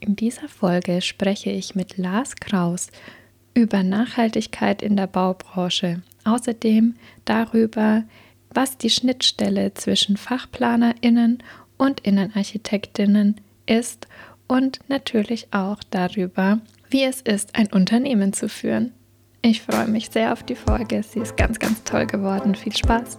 In dieser Folge spreche ich mit Lars Kraus über Nachhaltigkeit in der Baubranche. Außerdem darüber, was die Schnittstelle zwischen FachplanerInnen und Innenarchitektinnen ist und natürlich auch darüber, wie es ist, ein Unternehmen zu führen. Ich freue mich sehr auf die Folge. Sie ist ganz, ganz toll geworden. Viel Spaß!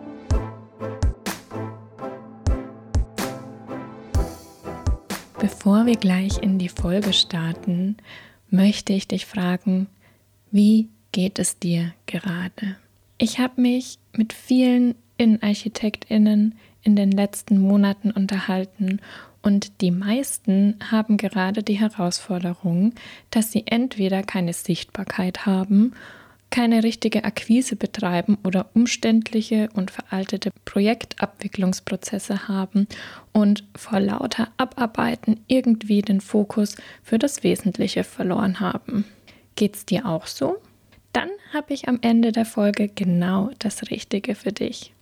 Bevor wir gleich in die Folge starten, möchte ich dich fragen, wie geht es dir gerade? Ich habe mich mit vielen Innenarchitektinnen in den letzten Monaten unterhalten und die meisten haben gerade die Herausforderung, dass sie entweder keine Sichtbarkeit haben keine richtige Akquise betreiben oder umständliche und veraltete Projektabwicklungsprozesse haben und vor lauter Abarbeiten irgendwie den Fokus für das Wesentliche verloren haben. Geht's dir auch so? Dann habe ich am Ende der Folge genau das Richtige für dich.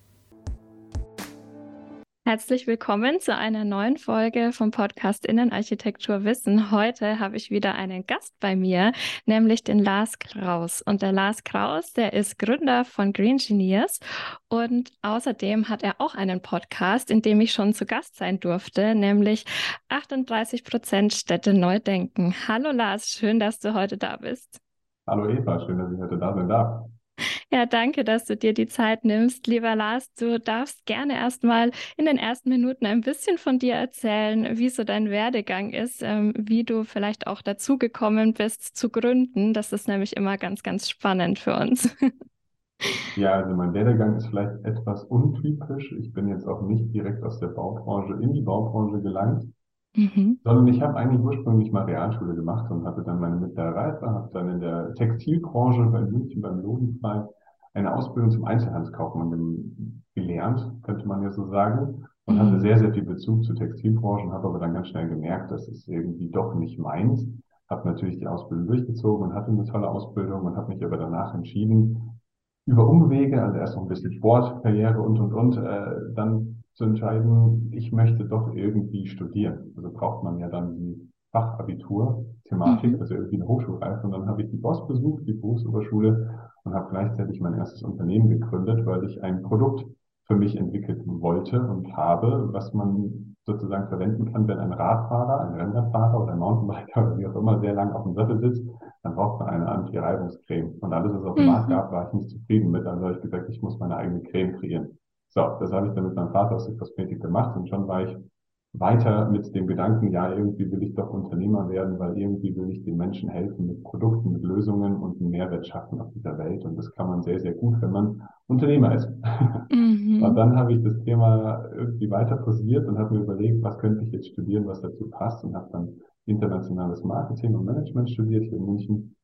Herzlich willkommen zu einer neuen Folge vom Podcast Innenarchitektur Wissen. Heute habe ich wieder einen Gast bei mir, nämlich den Lars Kraus. Und der Lars Kraus, der ist Gründer von Green Engineers und außerdem hat er auch einen Podcast, in dem ich schon zu Gast sein durfte, nämlich 38 Prozent Städte neu denken. Hallo Lars, schön, dass du heute da bist. Hallo Eva, schön, dass ich heute da sein darf. Ja, danke, dass du dir die Zeit nimmst. Lieber Lars, du darfst gerne erstmal in den ersten Minuten ein bisschen von dir erzählen, wie so dein Werdegang ist, ähm, wie du vielleicht auch dazu gekommen bist zu gründen. Das ist nämlich immer ganz, ganz spannend für uns. Ja, also mein Werdegang ist vielleicht etwas untypisch. Ich bin jetzt auch nicht direkt aus der Baubranche in die Baubranche gelangt, Mhm. Sondern ich habe eigentlich ursprünglich mal Realschule gemacht und hatte dann meine mittlere Reife, habe dann in der Textilbranche bei München beim Lodenfrei eine Ausbildung zum Einzelhandelskaufmann gelernt, könnte man ja so sagen, und mhm. hatte sehr, sehr viel Bezug zur Textilbranche, habe aber dann ganz schnell gemerkt, das ist irgendwie doch nicht meins. Habe natürlich die Ausbildung durchgezogen und hatte eine tolle Ausbildung und habe mich aber danach entschieden, über Umwege, also erst noch ein bisschen Sport, Karriere und, und, und, äh, dann zu entscheiden, ich möchte doch irgendwie studieren. Also braucht man ja dann die Fachabitur-Thematik, mhm. also irgendwie eine Hochschulreife. Und dann habe ich die BOS besucht, die Berufsoberschule, und habe gleichzeitig mein erstes Unternehmen gegründet, weil ich ein Produkt für mich entwickeln wollte und habe, was man sozusagen verwenden kann, wenn ein Radfahrer, ein Rennradfahrer oder ein Mountainbiker oder wie auch immer sehr lang auf dem Sattel sitzt, dann braucht man eine Anti-Reibungscreme. Und alles, was auf dem mhm. Markt gab, war ich nicht zufrieden mit. Also habe ich gesagt, ich muss meine eigene Creme kreieren. So, das habe ich dann mit meinem Vater aus der Kosmetik gemacht und schon war ich weiter mit dem Gedanken, ja, irgendwie will ich doch Unternehmer werden, weil irgendwie will ich den Menschen helfen mit Produkten, mit Lösungen und einen Mehrwert schaffen auf dieser Welt. Und das kann man sehr, sehr gut, wenn man Unternehmer ist. Mhm. Und dann habe ich das Thema irgendwie weiter posiert und habe mir überlegt, was könnte ich jetzt studieren, was dazu passt und habe dann internationales Marketing und Management studiert hier in München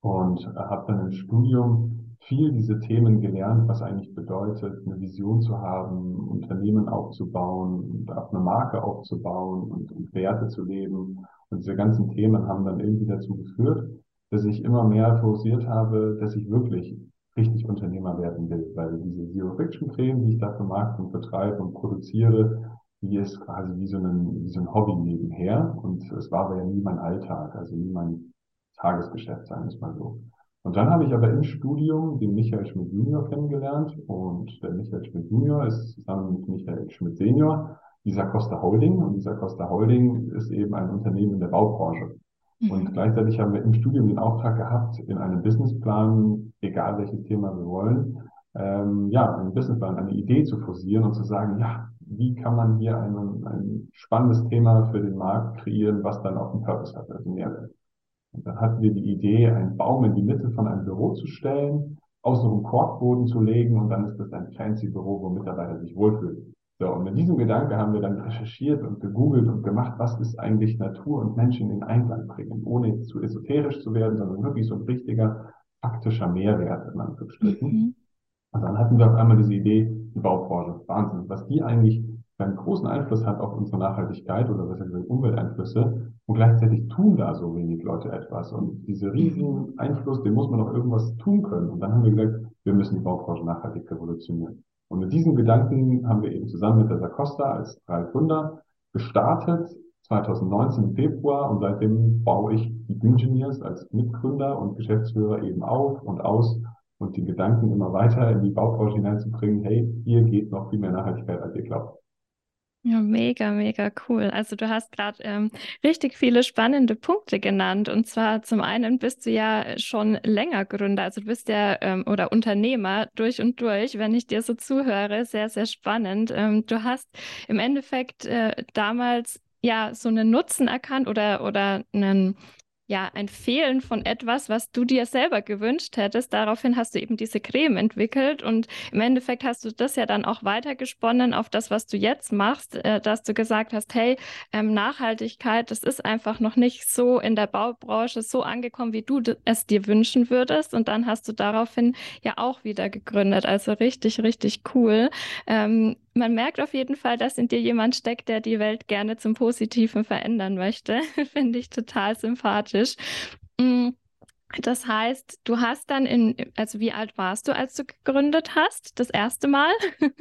und habe dann im Studium viel diese Themen gelernt, was eigentlich bedeutet, eine Vision zu haben, Unternehmen aufzubauen auch eine Marke aufzubauen und, und Werte zu leben. Und diese ganzen Themen haben dann irgendwie dazu geführt, dass ich immer mehr forciert habe, dass ich wirklich richtig Unternehmer werden will, weil diese Zero-Fiction-Creme, die ich da vermarkte und vertreibe und produziere, die ist quasi wie so, ein, wie so ein Hobby nebenher und es war aber ja nie mein Alltag, also nie mein Tagesgeschäft, sagen wir es mal so. Und dann habe ich aber im Studium den Michael Schmidt Junior kennengelernt und der Michael Schmidt Junior ist zusammen mit Michael Schmidt Senior dieser Costa Holding und dieser Costa Holding ist eben ein Unternehmen in der Baubranche. Mhm. Und gleichzeitig haben wir im Studium den Auftrag gehabt, in einem Businessplan, egal welches Thema wir wollen, ähm, ja, einen Businessplan, eine Idee zu forcieren und zu sagen, ja, wie kann man hier ein, ein spannendes Thema für den Markt kreieren, was dann auch einen Purpose hat, also Mehrwert. Und dann hatten wir die Idee, einen Baum in die Mitte von einem Büro zu stellen, außenrum Korkboden zu legen und dann ist das ein fancy Büro, wo Mitarbeiter sich wohlfühlen. So, und mit diesem Gedanke haben wir dann recherchiert und gegoogelt und gemacht, was ist eigentlich Natur und Menschen in Einklang bringen, ohne zu esoterisch zu werden, sondern wirklich so ein richtiger faktischer Mehrwert in Anführungsstrichen. Mhm. Und dann hatten wir auf einmal diese Idee, die Baubranche, Wahnsinn, was die eigentlich einen großen Einfluss hat auf unsere Nachhaltigkeit oder besser gesagt Umwelteinflüsse und gleichzeitig tun da so wenig Leute etwas. Und diese riesigen Einfluss, den muss man doch irgendwas tun können. Und dann haben wir gesagt, wir müssen die Baubranche nachhaltig revolutionieren. Und mit diesen Gedanken haben wir eben zusammen mit der Sacosta als drei Gründer gestartet, 2019 im Februar und seitdem baue ich die Engineers als Mitgründer und Geschäftsführer eben auf und aus und die Gedanken immer weiter in die Baubranche hineinzubringen, hey, hier geht noch viel mehr Nachhaltigkeit, als ihr glaubt. Ja, mega, mega cool. Also du hast gerade ähm, richtig viele spannende Punkte genannt. Und zwar zum einen bist du ja schon länger Gründer, also du bist ja ähm, oder Unternehmer durch und durch, wenn ich dir so zuhöre, sehr, sehr spannend. Ähm, du hast im Endeffekt äh, damals ja so einen Nutzen erkannt oder, oder einen ja, ein Fehlen von etwas, was du dir selber gewünscht hättest. Daraufhin hast du eben diese Creme entwickelt und im Endeffekt hast du das ja dann auch weitergesponnen auf das, was du jetzt machst, äh, dass du gesagt hast, hey, ähm, Nachhaltigkeit, das ist einfach noch nicht so in der Baubranche so angekommen, wie du es dir wünschen würdest. Und dann hast du daraufhin ja auch wieder gegründet. Also richtig, richtig cool. Ähm, man merkt auf jeden Fall, dass in dir jemand steckt, der die Welt gerne zum Positiven verändern möchte. Finde ich total sympathisch. Mm, das heißt, du hast dann in, also wie alt warst du, als du gegründet hast? Das erste Mal?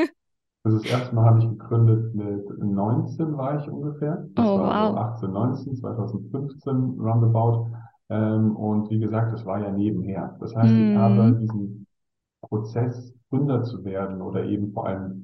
Also das erste Mal habe ich gegründet mit 19 war ich ungefähr. Das oh, war wow. so 18, 19, 2015 roundabout. Ähm, und wie gesagt, das war ja nebenher. Das heißt, mm. ich habe diesen Prozess, Gründer zu werden oder eben vor allem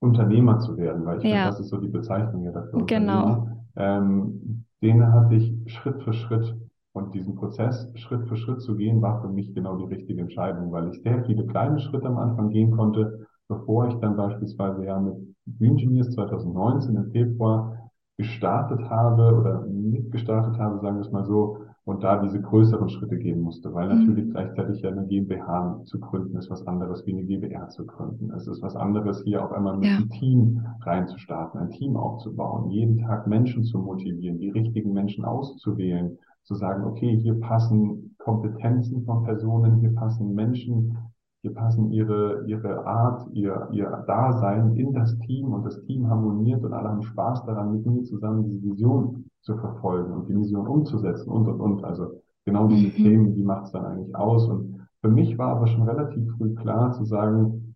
Unternehmer zu werden, weil ich ja. finde, das ist so die Bezeichnung ja dafür. Genau. Ähm, den hatte ich Schritt für Schritt und diesen Prozess Schritt für Schritt zu gehen, war für mich genau die richtige Entscheidung, weil ich sehr viele kleine Schritte am Anfang gehen konnte, bevor ich dann beispielsweise ja mit Green Genius 2019 im Februar gestartet habe oder mitgestartet habe, sagen wir es mal so, und da diese größeren Schritte gehen musste, weil mhm. natürlich gleichzeitig ja eine GmbH zu gründen ist was anderes wie eine GbR zu gründen. Es ist was anderes, hier auf einmal mit ja. einem Team reinzustarten, ein Team aufzubauen, jeden Tag Menschen zu motivieren, die richtigen Menschen auszuwählen, zu sagen, okay, hier passen Kompetenzen von Personen, hier passen Menschen, hier passen ihre, ihre Art, ihr, ihr Dasein in das Team und das Team harmoniert und alle haben Spaß daran, mit mir zusammen diese Vision zu verfolgen und die Vision umzusetzen und, und, und. Also genau diese mhm. Themen, die macht es dann eigentlich aus. Und für mich war aber schon relativ früh klar zu sagen,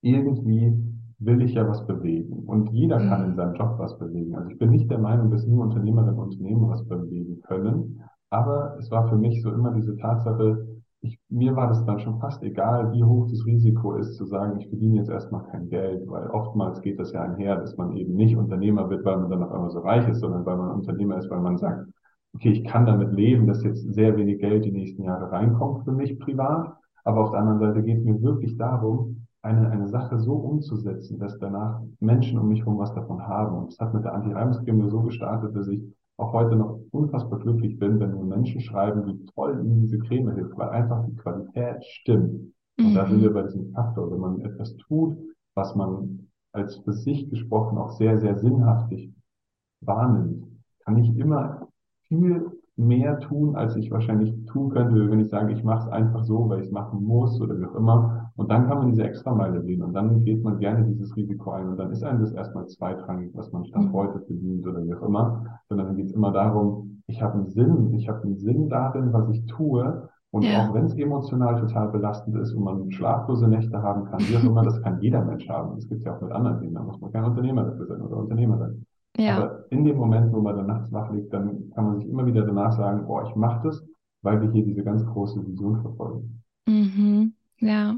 irgendwie will ich ja was bewegen. Und jeder mhm. kann in seinem Job was bewegen. Also ich bin nicht der Meinung, dass nur Unternehmerinnen und Unternehmer was bewegen können. Aber es war für mich so immer diese Tatsache, ich, mir war das dann schon fast egal, wie hoch das Risiko ist, zu sagen, ich verdiene jetzt erstmal kein Geld, weil oftmals geht das ja einher, dass man eben nicht Unternehmer wird, weil man dann auf einmal so reich ist, sondern weil man Unternehmer ist, weil man sagt, okay, ich kann damit leben, dass jetzt sehr wenig Geld die nächsten Jahre reinkommt für mich privat, aber auf der anderen Seite geht es mir wirklich darum, eine, eine Sache so umzusetzen, dass danach Menschen um mich herum was davon haben. Und es hat mit der Anti-Reibungscreme so gestartet, dass ich auch heute noch unfassbar glücklich bin, wenn mir Menschen schreiben, wie toll ihnen diese Creme hilft, weil einfach die Qualität stimmt. Und mhm. da sind wir mhm. bei diesem Faktor, wenn man etwas tut, was man als für sich gesprochen auch sehr, sehr sinnhaftig wahrnimmt, kann ich immer viel mehr tun, als ich wahrscheinlich tun könnte, wenn ich sage, ich mache es einfach so, weil ich es machen muss oder wie auch immer. Und dann kann man diese Extrameile gehen und dann geht man gerne dieses Risiko ein und dann ist einem das erstmal zweitrangig, was man statt mhm. heute verdient oder wie auch immer, sondern dann geht es immer darum, ich habe einen Sinn, ich habe einen Sinn darin, was ich tue und ja. auch wenn es emotional total belastend ist und man schlaflose Nächte haben kann, wie auch immer, das kann jeder Mensch haben. Das gibt es ja auch mit anderen Dingen, da muss man kein Unternehmer dafür sein oder Unternehmerin. Ja. Aber in dem Moment, wo man dann nachts wach liegt, dann kann man sich immer wieder danach sagen, boah, ich mache das, weil wir hier diese ganz große Vision verfolgen. Mhm. Ja,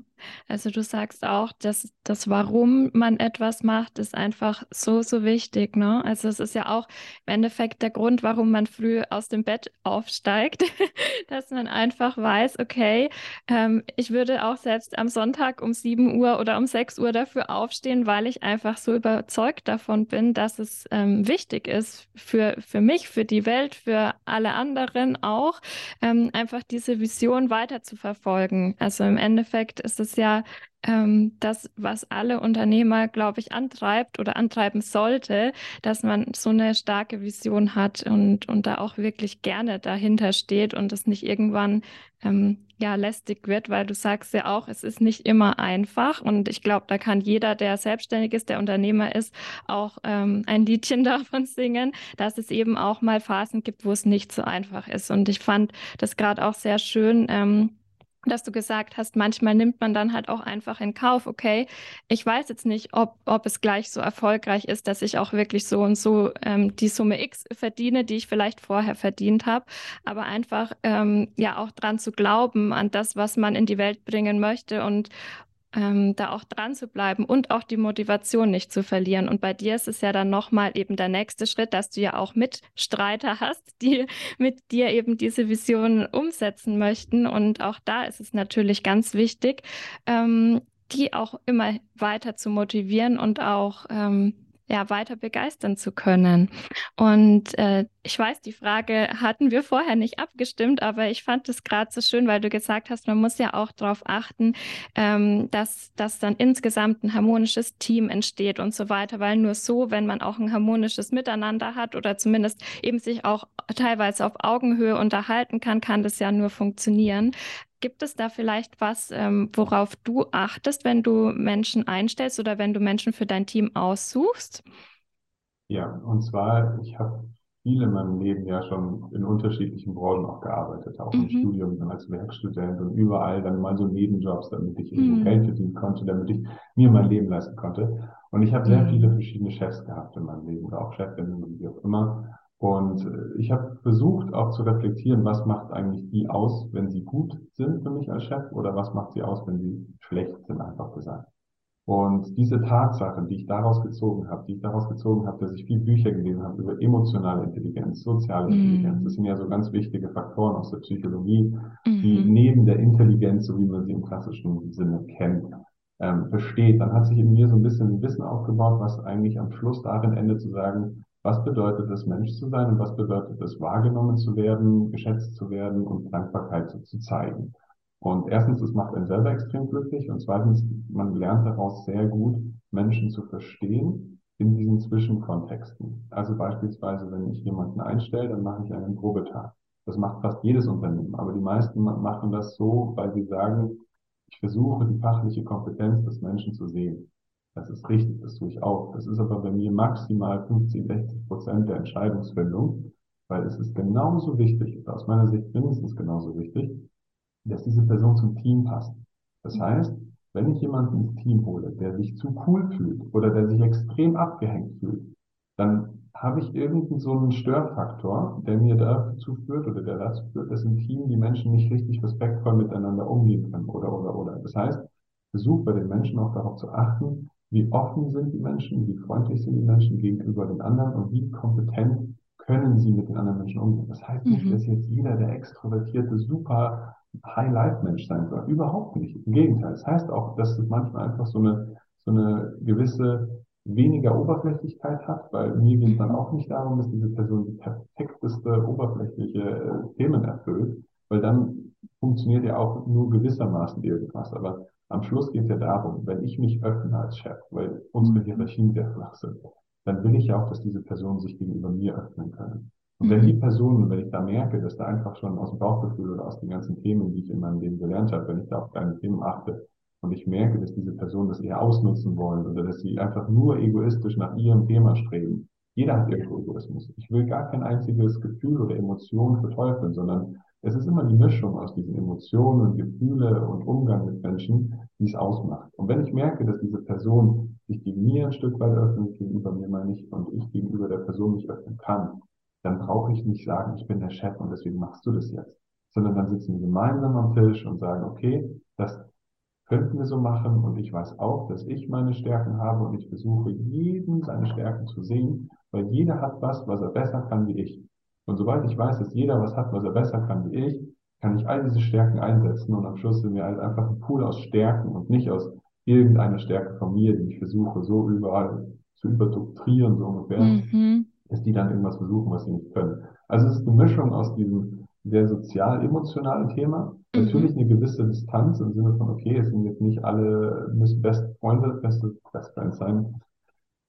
also du sagst auch, dass das Warum man etwas macht, ist einfach so, so wichtig. Ne? Also es ist ja auch im Endeffekt der Grund, warum man früh aus dem Bett aufsteigt, dass man einfach weiß, okay, ähm, ich würde auch selbst am Sonntag um 7 Uhr oder um 6 Uhr dafür aufstehen, weil ich einfach so überzeugt davon bin, dass es ähm, wichtig ist für, für mich, für die Welt, für alle anderen auch, ähm, einfach diese Vision weiter zu verfolgen. Also im Endeffekt ist es ist ja ähm, das, was alle Unternehmer, glaube ich, antreibt oder antreiben sollte, dass man so eine starke Vision hat und, und da auch wirklich gerne dahinter steht und es nicht irgendwann ähm, ja lästig wird, weil du sagst ja auch, es ist nicht immer einfach und ich glaube, da kann jeder, der selbstständig ist, der Unternehmer ist, auch ähm, ein Liedchen davon singen, dass es eben auch mal Phasen gibt, wo es nicht so einfach ist. Und ich fand das gerade auch sehr schön. Ähm, dass du gesagt hast, manchmal nimmt man dann halt auch einfach in Kauf, okay, ich weiß jetzt nicht, ob, ob es gleich so erfolgreich ist, dass ich auch wirklich so und so ähm, die Summe X verdiene, die ich vielleicht vorher verdient habe, aber einfach ähm, ja auch dran zu glauben, an das, was man in die Welt bringen möchte und, ähm, da auch dran zu bleiben und auch die Motivation nicht zu verlieren. Und bei dir ist es ja dann nochmal eben der nächste Schritt, dass du ja auch Mitstreiter hast, die mit dir eben diese Vision umsetzen möchten. Und auch da ist es natürlich ganz wichtig, ähm, die auch immer weiter zu motivieren und auch ähm, ja, weiter begeistern zu können. Und äh, ich weiß, die Frage hatten wir vorher nicht abgestimmt, aber ich fand es gerade so schön, weil du gesagt hast, man muss ja auch darauf achten, ähm, dass, dass dann insgesamt ein harmonisches Team entsteht und so weiter, weil nur so, wenn man auch ein harmonisches Miteinander hat oder zumindest eben sich auch teilweise auf Augenhöhe unterhalten kann, kann das ja nur funktionieren. Gibt es da vielleicht was, ähm, worauf du achtest, wenn du Menschen einstellst oder wenn du Menschen für dein Team aussuchst? Ja, und zwar, ich habe viel in meinem Leben ja schon in unterschiedlichen Branchen auch gearbeitet, auch mhm. im Studium, dann als Werkstudent und überall dann mal so Nebenjobs, damit ich mhm. Geld verdienen konnte, damit ich mir mein Leben leisten konnte. Und ich habe sehr mhm. viele verschiedene Chefs gehabt in meinem Leben oder auch Chefinnen, wie auch immer. Und äh, ich habe versucht auch zu reflektieren, was macht eigentlich die aus, wenn sie gut sind für mich als Chef oder was macht sie aus, wenn sie schlecht sind, einfach gesagt. Und diese Tatsachen, die ich daraus gezogen habe, die ich daraus gezogen habe, dass ich viel Bücher gelesen habe über emotionale Intelligenz, soziale mm. Intelligenz, das sind ja so ganz wichtige Faktoren aus der Psychologie, mm die mhm. neben der Intelligenz, so wie man sie im klassischen Sinne kennt, ähm, versteht. Dann hat sich in mir so ein bisschen ein Wissen aufgebaut, was eigentlich am Schluss darin endet zu sagen, was bedeutet es, Mensch zu sein und was bedeutet es, wahrgenommen zu werden, geschätzt zu werden und Dankbarkeit zu, zu zeigen. Und erstens, es macht einen selber extrem glücklich und zweitens, man lernt daraus sehr gut, Menschen zu verstehen in diesen Zwischenkontexten. Also beispielsweise, wenn ich jemanden einstelle, dann mache ich einen Probetag. Das macht fast jedes Unternehmen, aber die meisten machen das so, weil sie sagen, ich versuche die fachliche Kompetenz des Menschen zu sehen. Das ist richtig, das tue ich auch. Das ist aber bei mir maximal 50, 60 Prozent der Entscheidungsfindung, weil es ist genauso wichtig, aus meiner Sicht mindestens genauso wichtig, dass diese Person zum Team passt. Das heißt, wenn ich jemanden ins Team hole, der sich zu cool fühlt oder der sich extrem abgehängt fühlt, dann habe ich irgendeinen so einen Störfaktor, der mir dazu führt oder der dazu führt, dass im Team die Menschen nicht richtig respektvoll miteinander umgehen können oder oder oder. Das heißt, versuch bei den Menschen auch darauf zu achten, wie offen sind die Menschen, wie freundlich sind die Menschen gegenüber den anderen und wie kompetent können sie mit den anderen Menschen umgehen. Das heißt nicht, mhm. dass jetzt jeder der extrovertierte, super High-Life-Mensch sein soll. Überhaupt nicht. Im Gegenteil. Das heißt auch, dass es manchmal einfach so eine, so eine gewisse weniger Oberflächlichkeit hat, weil mir geht es dann auch nicht darum, dass diese Person die perfekteste oberflächliche äh, Themen erfüllt, weil dann funktioniert ja auch nur gewissermaßen irgendwas. Aber am Schluss geht es ja darum, wenn ich mich öffne als Chef, weil unsere mhm. Hierarchien sehr flach sind, dann will ich ja auch, dass diese Personen sich gegenüber mir öffnen können. Und wenn mhm. die Personen, wenn ich da merke, dass da einfach schon aus dem Bauchgefühl oder aus den ganzen Themen, die ich in meinem Leben gelernt habe, wenn ich da auf deine Themen achte und ich merke, dass diese Personen das eher ausnutzen wollen oder dass sie einfach nur egoistisch nach ihrem Thema streben. Jeder hat irgendwo Egoismus. Ich will gar kein einziges Gefühl oder Emotion verteufeln, sondern es ist immer die Mischung aus diesen Emotionen und Gefühle und Umgang mit Menschen, die es ausmacht. Und wenn ich merke, dass diese Person sich gegen mir ein Stück weit öffnet, gegenüber mir meine ich, und ich gegenüber der Person mich öffnen kann, dann brauche ich nicht sagen, ich bin der Chef und deswegen machst du das jetzt. Sondern dann sitzen wir gemeinsam am Tisch und sagen, okay, das könnten wir so machen und ich weiß auch, dass ich meine Stärken habe und ich versuche, jeden seine Stärken zu sehen, weil jeder hat was, was er besser kann wie ich. Und sobald ich weiß, dass jeder was hat, was er besser kann wie ich, kann ich all diese Stärken einsetzen und am Schluss sind wir halt einfach ein Pool aus Stärken und nicht aus irgendeiner Stärke von mir, die ich versuche so überall zu überdoktrieren, so ungefähr, mhm. dass die dann irgendwas versuchen, was sie nicht können. Also es ist eine Mischung aus diesem der sozial-emotionale Thema. Mhm. Natürlich eine gewisse Distanz im Sinne von, okay, es sind jetzt nicht alle, müssen Best Freunde, beste Best Friends sein,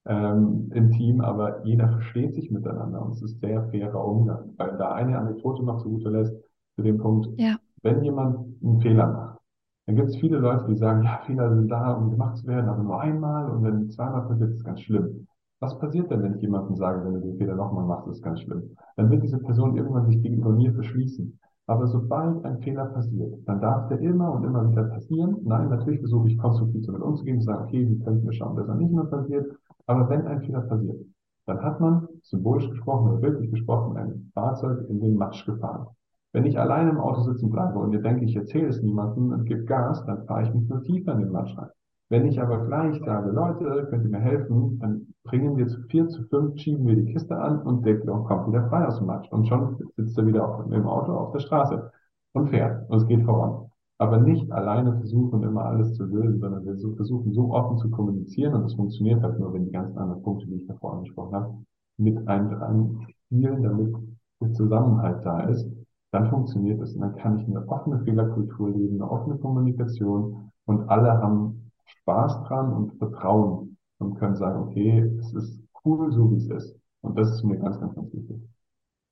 ähm, im Team, aber jeder versteht sich miteinander und es ist sehr fairer Umgang. Weil da eine Anekdote noch zu guter lässt, zu dem Punkt, ja. wenn jemand einen Fehler macht, dann gibt es viele Leute, die sagen, ja, Fehler sind da, um gemacht zu werden, aber nur einmal und wenn zweimal passiert, ist es ganz schlimm. Was passiert denn, wenn ich jemandem sage, wenn du den Fehler nochmal machst, ist es ganz schlimm? Dann wird diese Person irgendwann sich gegenüber mir verschließen. Aber sobald ein Fehler passiert, dann darf der immer und immer wieder passieren. Nein, natürlich versuche ich konstruktiv damit umzugehen, zu sagen, okay, wie könnten wir schauen, dass er nicht mehr passiert. Aber wenn ein Fehler passiert, dann hat man, symbolisch gesprochen oder wirklich gesprochen, ein Fahrzeug in den Matsch gefahren. Wenn ich alleine im Auto sitzen bleibe und mir denke, ich erzähle es niemandem und gebe Gas, dann fahre ich mich nur tiefer in den Matsch rein. Wenn ich aber gleich sage, Leute, könnt ihr mir helfen, dann bringen wir zu vier, zu fünf, schieben wir die Kiste an und der kommt wieder frei aus dem Matsch. Und schon sitzt er wieder auf, im Auto auf der Straße und fährt und es geht voran aber nicht alleine versuchen, immer alles zu lösen, sondern wir versuchen, so offen zu kommunizieren und das funktioniert halt nur, wenn die ganzen anderen Punkte, die ich davor angesprochen habe, mit einem dran spielen, damit der Zusammenhalt da ist, dann funktioniert es und dann kann ich eine offene Fehlerkultur leben, eine offene Kommunikation und alle haben Spaß dran und Vertrauen und können sagen, okay, es ist cool, so wie es ist. Und das ist mir ganz, ganz, ganz wichtig.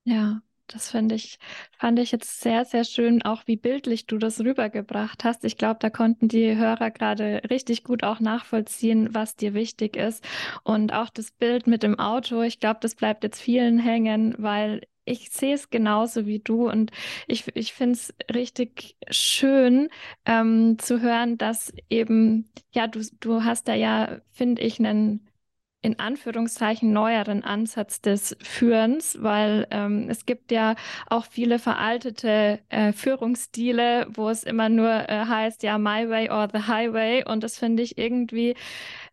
Ja, das finde ich, fand ich jetzt sehr, sehr schön, auch wie bildlich du das rübergebracht hast. Ich glaube, da konnten die Hörer gerade richtig gut auch nachvollziehen, was dir wichtig ist. Und auch das Bild mit dem Auto, ich glaube, das bleibt jetzt vielen hängen, weil ich sehe es genauso wie du und ich, ich finde es richtig schön ähm, zu hören, dass eben, ja, du, du hast da ja, finde ich, einen in Anführungszeichen neueren Ansatz des Führens, weil ähm, es gibt ja auch viele veraltete äh, Führungsstile, wo es immer nur äh, heißt, ja, my way or the highway. Und das finde ich irgendwie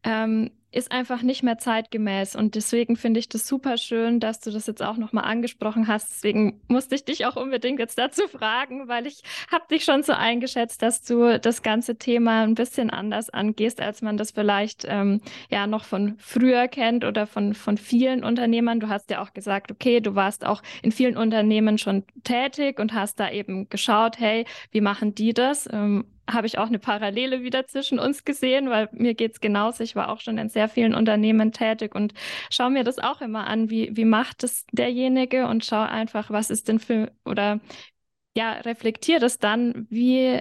ähm, ist einfach nicht mehr zeitgemäß. Und deswegen finde ich das super schön, dass du das jetzt auch nochmal angesprochen hast. Deswegen musste ich dich auch unbedingt jetzt dazu fragen, weil ich habe dich schon so eingeschätzt, dass du das ganze Thema ein bisschen anders angehst, als man das vielleicht ähm, ja noch von früher kennt oder von, von vielen Unternehmern. Du hast ja auch gesagt, okay, du warst auch in vielen Unternehmen schon tätig und hast da eben geschaut, hey, wie machen die das? Ähm, habe ich auch eine Parallele wieder zwischen uns gesehen, weil mir geht es genauso. Ich war auch schon in sehr vielen Unternehmen tätig und schaue mir das auch immer an, wie, wie macht es derjenige und schaue einfach, was ist denn für, oder ja, reflektiere das dann, wie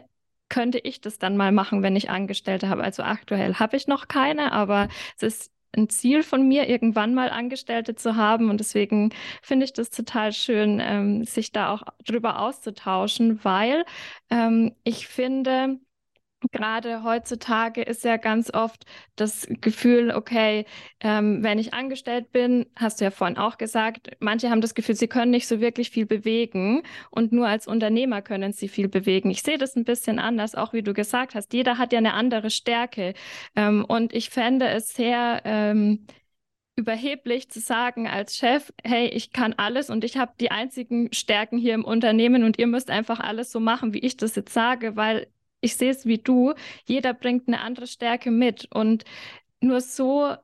könnte ich das dann mal machen, wenn ich Angestellte habe. Also aktuell habe ich noch keine, aber es ist ein Ziel von mir, irgendwann mal Angestellte zu haben. Und deswegen finde ich das total schön, ähm, sich da auch drüber auszutauschen, weil ähm, ich finde, Gerade heutzutage ist ja ganz oft das Gefühl, okay, ähm, wenn ich angestellt bin, hast du ja vorhin auch gesagt, manche haben das Gefühl, sie können nicht so wirklich viel bewegen und nur als Unternehmer können sie viel bewegen. Ich sehe das ein bisschen anders, auch wie du gesagt hast. Jeder hat ja eine andere Stärke ähm, und ich fände es sehr ähm, überheblich zu sagen als Chef, hey, ich kann alles und ich habe die einzigen Stärken hier im Unternehmen und ihr müsst einfach alles so machen, wie ich das jetzt sage, weil ich sehe es wie du, jeder bringt eine andere Stärke mit und nur so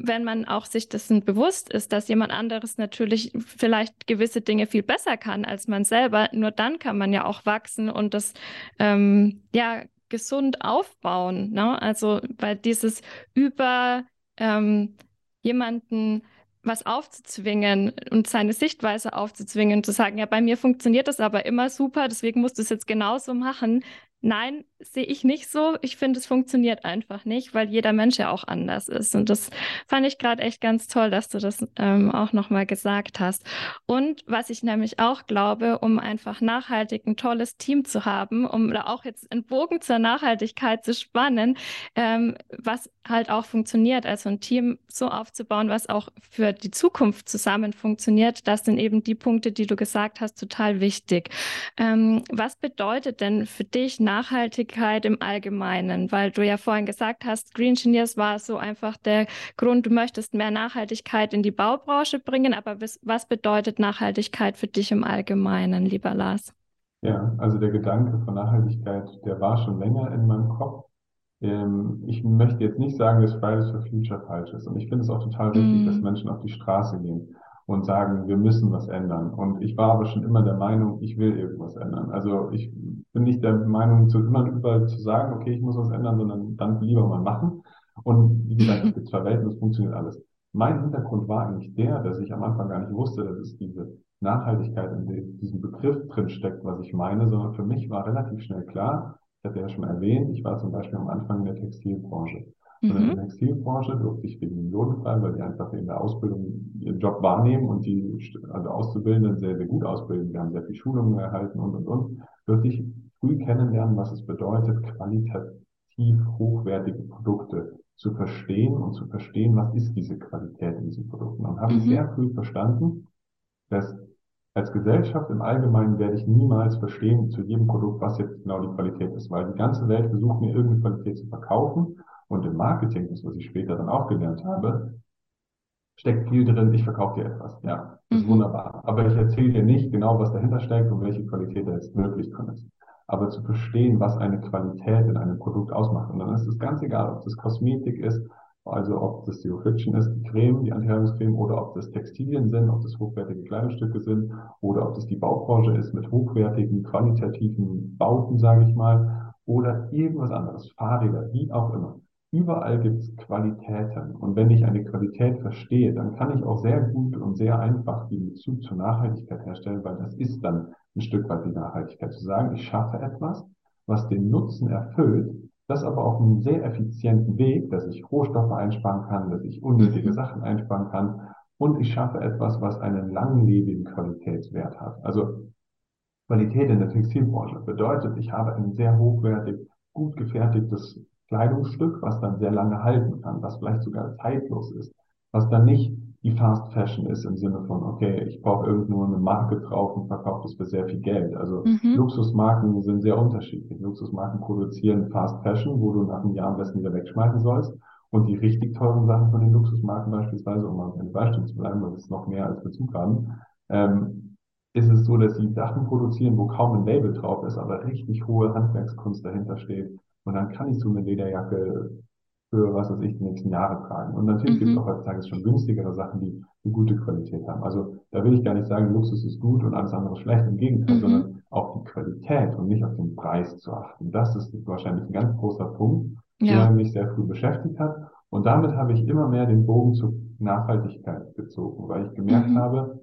wenn man auch sich dessen bewusst ist, dass jemand anderes natürlich vielleicht gewisse Dinge viel besser kann als man selber, nur dann kann man ja auch wachsen und das ähm, ja gesund aufbauen. Ne? Also weil dieses über ähm, jemanden was aufzuzwingen und seine Sichtweise aufzuzwingen, zu sagen, ja, bei mir funktioniert das aber immer super, deswegen musst du es jetzt genauso machen, Nein, sehe ich nicht so. Ich finde, es funktioniert einfach nicht, weil jeder Mensch ja auch anders ist. Und das fand ich gerade echt ganz toll, dass du das ähm, auch nochmal gesagt hast. Und was ich nämlich auch glaube, um einfach nachhaltig ein tolles Team zu haben, um da auch jetzt einen Bogen zur Nachhaltigkeit zu spannen, ähm, was halt auch funktioniert, also ein Team so aufzubauen, was auch für die Zukunft zusammen funktioniert, das sind eben die Punkte, die du gesagt hast, total wichtig. Ähm, was bedeutet denn für dich Nachhaltigkeit im Allgemeinen? Weil du ja vorhin gesagt hast, Green Engineers war so einfach der Grund, du möchtest mehr Nachhaltigkeit in die Baubranche bringen, aber was, bedeutet Nachhaltigkeit für dich im Allgemeinen, lieber Lars? Ja, also der Gedanke von Nachhaltigkeit, der war schon länger in meinem Kopf ähm, ich möchte jetzt nicht sagen, dass Fridays for Future falsch ist. Und ich finde es auch total wichtig, mm. dass Menschen auf die Straße gehen. Und sagen, wir müssen was ändern. Und ich war aber schon immer der Meinung, ich will irgendwas ändern. Also ich bin nicht der Meinung, zu immer überall zu sagen, okay, ich muss was ändern, sondern dann lieber mal machen. Und wie gesagt, es gibt zwei Welten, das funktioniert alles. Mein Hintergrund war eigentlich der, dass ich am Anfang gar nicht wusste, dass es diese Nachhaltigkeit in diesem Begriff drin steckt, was ich meine, sondern für mich war relativ schnell klar, ich hatte ja schon erwähnt, ich war zum Beispiel am Anfang in der Textilbranche. Und in der mhm. Textilbranche durfte ich wegen Lohn frei, weil die einfach in der Ausbildung ihren Job wahrnehmen und die also Auszubildenden sehr, sehr gut ausbilden. Wir haben sehr viel Schulungen erhalten und, und, und. Durfte ich früh kennenlernen, was es bedeutet, qualitativ hochwertige Produkte zu verstehen und zu verstehen, was ist diese Qualität in diesen Produkten. Und habe mhm. sehr früh verstanden, dass als Gesellschaft im Allgemeinen werde ich niemals verstehen zu jedem Produkt, was jetzt genau die Qualität ist, weil die ganze Welt versucht mir irgendeine Qualität zu verkaufen und im Marketing, das was ich später dann auch gelernt habe, steckt viel drin, ich verkaufe dir etwas. Ja, das ist mhm. wunderbar. Aber ich erzähle dir nicht genau, was dahinter steckt und welche Qualität da jetzt wirklich drin ist. Aber zu verstehen, was eine Qualität in einem Produkt ausmacht. Und dann ist es ganz egal, ob das Kosmetik ist, also ob das Zero Friction ist, die Creme, die Antireibungscreme, oder ob das Textilien sind, ob das hochwertige Kleidungsstücke sind, oder ob das die Baubranche ist mit hochwertigen, qualitativen Bauten, sage ich mal, oder irgendwas anderes, Fahrräder, wie auch immer. Überall gibt es Qualitäten. Und wenn ich eine Qualität verstehe, dann kann ich auch sehr gut und sehr einfach den Bezug zur Nachhaltigkeit herstellen, weil das ist dann ein Stück weit die Nachhaltigkeit. Zu sagen, ich schaffe etwas, was den Nutzen erfüllt, das aber auf einem sehr effizienten Weg, dass ich Rohstoffe einsparen kann, dass ich unnötige mhm. Sachen einsparen kann und ich schaffe etwas, was einen langlebigen Qualitätswert hat. Also Qualität in der Textilbranche bedeutet, ich habe ein sehr hochwertig, gut gefertigtes Kleidungsstück, was dann sehr lange halten kann, was vielleicht sogar zeitlos ist, was dann nicht die Fast Fashion ist im Sinne von, okay, ich brauche irgendwo eine Marke drauf und verkaufe das für sehr viel Geld. Also mhm. Luxusmarken sind sehr unterschiedlich. Luxusmarken produzieren Fast Fashion, wo du nach einem Jahr am besten wieder wegschmeißen sollst. Und die richtig teuren Sachen von den Luxusmarken beispielsweise, um mal in Beispiel zu bleiben, weil es noch mehr als Bezug haben, ähm, ist es so, dass sie Sachen produzieren, wo kaum ein Label drauf ist, aber richtig hohe Handwerkskunst dahinter steht, und dann kann ich so eine Lederjacke für, was weiß ich, die nächsten Jahre tragen. Und natürlich mhm. gibt es auch heutzutage schon günstigere Sachen, die eine gute Qualität haben. Also da will ich gar nicht sagen, Luxus ist gut und alles andere schlecht. Im Gegenteil, mhm. sondern auf die Qualität und nicht auf den Preis zu achten. Das ist wahrscheinlich ein ganz großer Punkt, ja. der mich sehr früh beschäftigt hat. Und damit habe ich immer mehr den Bogen zur Nachhaltigkeit gezogen, weil ich gemerkt mhm. habe,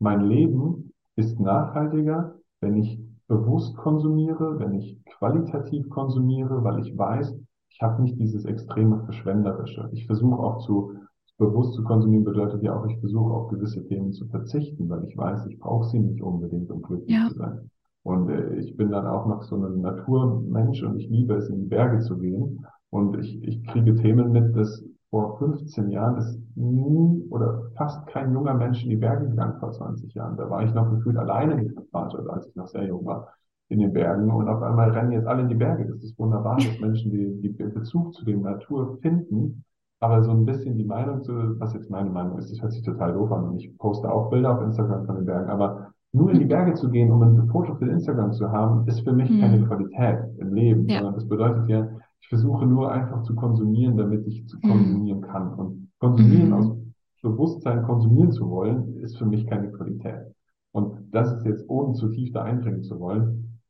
mein Leben ist nachhaltiger, wenn ich bewusst konsumiere, wenn ich qualitativ konsumiere, weil ich weiß, ich habe nicht dieses extreme Verschwenderische. Ich versuche auch zu bewusst zu konsumieren, bedeutet ja auch, ich versuche auf gewisse Themen zu verzichten, weil ich weiß, ich brauche sie nicht unbedingt, um glücklich ja. zu sein. Und äh, ich bin dann auch noch so ein Naturmensch und ich liebe es, in die Berge zu gehen. Und ich, ich kriege Themen mit, dass vor 15 Jahren ist nie oder fast kein junger Mensch in die Berge gegangen vor 20 Jahren. Da war ich noch gefühlt alleine mit dem Vater, als ich noch sehr jung war, in den Bergen. Und auf einmal rennen jetzt alle in die Berge. Das ist wunderbar, dass Menschen die, die Bezug zu der Natur finden. Aber so ein bisschen die Meinung zu, was jetzt meine Meinung ist, das hört sich total doof an. Und ich poste auch Bilder auf Instagram von den Bergen. Aber nur in die Berge zu gehen, um ein Foto für Instagram zu haben, ist für mich mhm. keine Qualität im Leben, ja. sondern das bedeutet ja, ich versuche nur einfach zu konsumieren, damit ich zu mhm. konsumieren kann. Und konsumieren mhm. aus Bewusstsein konsumieren zu wollen, ist für mich keine Qualität. Und das ist jetzt, ohne zu tief da eindringen zu wollen,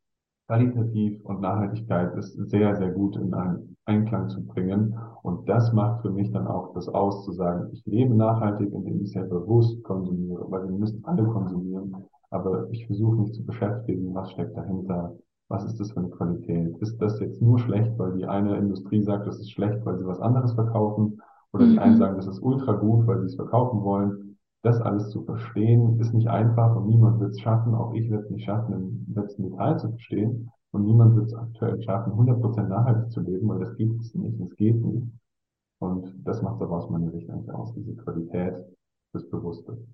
qualitativ und Nachhaltigkeit ist sehr, sehr gut in einen Einklang zu bringen. Und das macht für mich dann auch das aus, zu sagen, ich lebe nachhaltig, indem ich sehr bewusst konsumiere, weil wir müssen alle konsumieren. Aber ich versuche mich zu beschäftigen, was steckt dahinter, was ist das für eine Qualität? Ist das jetzt nur schlecht, weil die eine Industrie sagt, das ist schlecht, weil sie was anderes verkaufen? Oder mhm. die einen sagen, das ist ultra gut, weil sie es verkaufen wollen? Das alles zu verstehen, ist nicht einfach und niemand wird es schaffen, auch ich werde es nicht schaffen, im letzten Detail zu verstehen. Und niemand wird es aktuell schaffen, 100% nachhaltig zu leben, weil das gibt es nicht, es geht nicht. Und das macht aber aus meiner Sicht eigentlich aus, diese Qualität des Bewusstseins.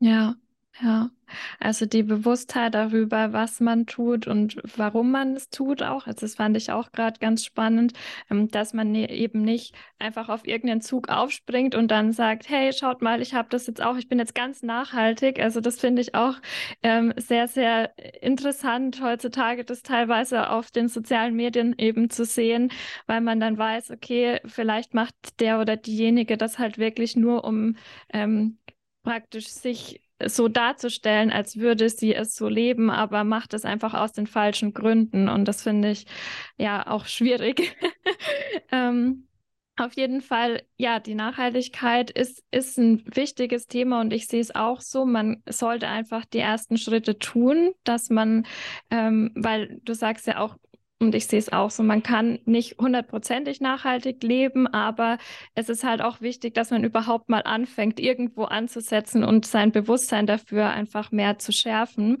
Ja, ja, also die Bewusstheit darüber, was man tut und warum man es tut auch. Also das fand ich auch gerade ganz spannend, ähm, dass man ne, eben nicht einfach auf irgendeinen Zug aufspringt und dann sagt, hey, schaut mal, ich habe das jetzt auch, ich bin jetzt ganz nachhaltig. Also das finde ich auch ähm, sehr, sehr interessant heutzutage, das teilweise auf den sozialen Medien eben zu sehen, weil man dann weiß, okay, vielleicht macht der oder diejenige das halt wirklich nur, um ähm, praktisch sich so darzustellen, als würde sie es so leben, aber macht es einfach aus den falschen Gründen. Und das finde ich ja auch schwierig. ähm, auf jeden Fall, ja, die Nachhaltigkeit ist, ist ein wichtiges Thema und ich sehe es auch so. Man sollte einfach die ersten Schritte tun, dass man, ähm, weil du sagst ja auch, und ich sehe es auch so, man kann nicht hundertprozentig nachhaltig leben, aber es ist halt auch wichtig, dass man überhaupt mal anfängt, irgendwo anzusetzen und sein Bewusstsein dafür einfach mehr zu schärfen.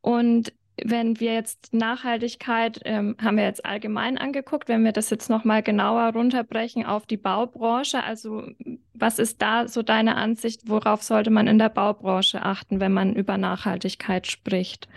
Und wenn wir jetzt Nachhaltigkeit, ähm, haben wir jetzt allgemein angeguckt, wenn wir das jetzt nochmal genauer runterbrechen auf die Baubranche, also was ist da so deine Ansicht, worauf sollte man in der Baubranche achten, wenn man über Nachhaltigkeit spricht?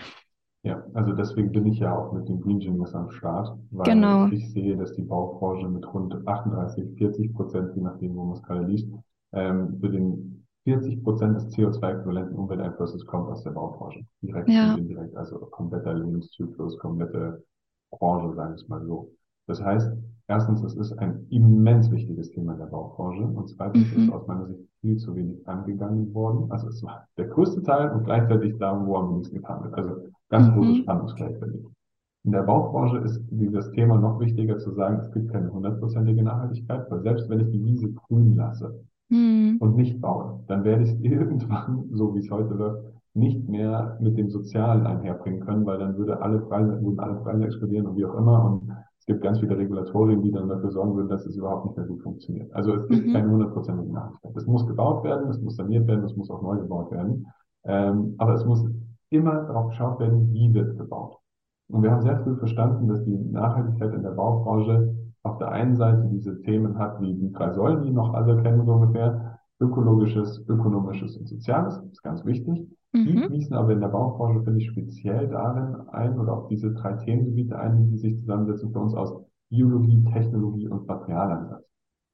Ja, also deswegen bin ich ja auch mit den Green Genius am Start, weil genau. ich sehe, dass die Baubranche mit rund 38, 40 Prozent, je nachdem, wo man es gerade liest, ähm, für den 40 Prozent des CO2-äquivalenten Umwelteinflusses kommt aus der Baubranche. Direkt ja. und indirekt, also kompletter Lebenszyklus, komplette Branche, sagen wir es mal so. Das heißt, erstens, es ist ein immens wichtiges Thema in der Baubranche und zweitens mhm. ist aus meiner Sicht viel zu wenig angegangen worden. Also es war der größte Teil und gleichzeitig da, wo am wenigsten getan wird. Also ganz großes mhm. Spannungsgleichgewicht. In der Baubranche ist dieses Thema noch wichtiger zu sagen, es gibt keine hundertprozentige Nachhaltigkeit, weil selbst wenn ich die Wiese grün lasse, hm. und nicht bauen, dann werde ich es irgendwann, so wie es heute läuft, nicht mehr mit dem Sozialen einherbringen können, weil dann würde alle Preise, würden alle Preise explodieren und wie auch immer. Und es gibt ganz viele Regulatorien, die dann dafür sorgen würden, dass es überhaupt nicht mehr gut funktioniert. Also es gibt mhm. keine hundertprozentige Nachhaltigkeit. Es muss gebaut werden, es muss saniert werden, es muss auch neu gebaut werden. Ähm, aber es muss immer darauf geschaut werden, wie wird gebaut. Und wir haben sehr früh verstanden, dass die Nachhaltigkeit in der Baubranche auf der einen Seite diese Themen hat, wie die drei Säulen, die noch alle kennen so ungefähr, ökologisches, ökonomisches und soziales, das ist ganz wichtig. Mhm. Die fließen aber in der Baubranche, finde ich, speziell darin ein oder auf diese drei Themengebiete ein, die sich zusammensetzen für uns aus Biologie, Technologie und Materialansatz.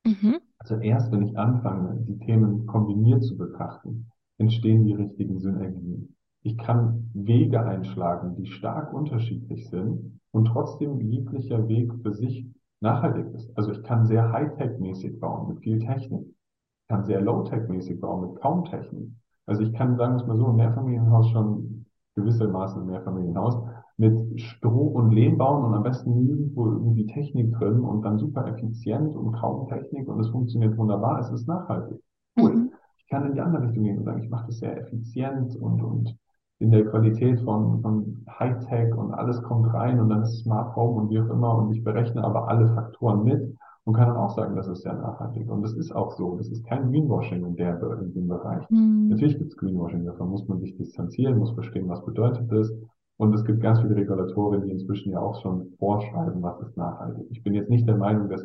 Mhm. Also erst, wenn ich anfange, die Themen kombiniert zu betrachten, entstehen die richtigen Synergien. Ich kann Wege einschlagen, die stark unterschiedlich sind und trotzdem jeglicher Weg für sich nachhaltig ist. Also ich kann sehr Hightech-mäßig bauen mit viel Technik. Ich kann sehr Low-Tech-mäßig bauen mit kaum Technik. Also ich kann, sagen wir es mal so, ein Mehrfamilienhaus schon gewissermaßen ein Mehrfamilienhaus mit Stroh und Lehm bauen und am besten nirgendwo irgendwie Technik drin und dann super effizient und kaum Technik und es funktioniert wunderbar. Es ist nachhaltig. Cool. Mhm. Ich kann in die andere Richtung gehen und sagen, ich mache das sehr effizient und, und in der Qualität von, von Hightech und alles kommt rein und dann ist Smart Home und wie auch immer und ich berechne aber alle Faktoren mit und kann dann auch sagen, das ist sehr nachhaltig. Und das ist auch so. Das ist kein Greenwashing in, der, in dem Bereich. Mhm. Natürlich gibt es Greenwashing, davon muss man sich distanzieren, muss verstehen, was bedeutet das. Und es gibt ganz viele Regulatoren, die inzwischen ja auch schon vorschreiben, was ist nachhaltig. Ich bin jetzt nicht der Meinung, dass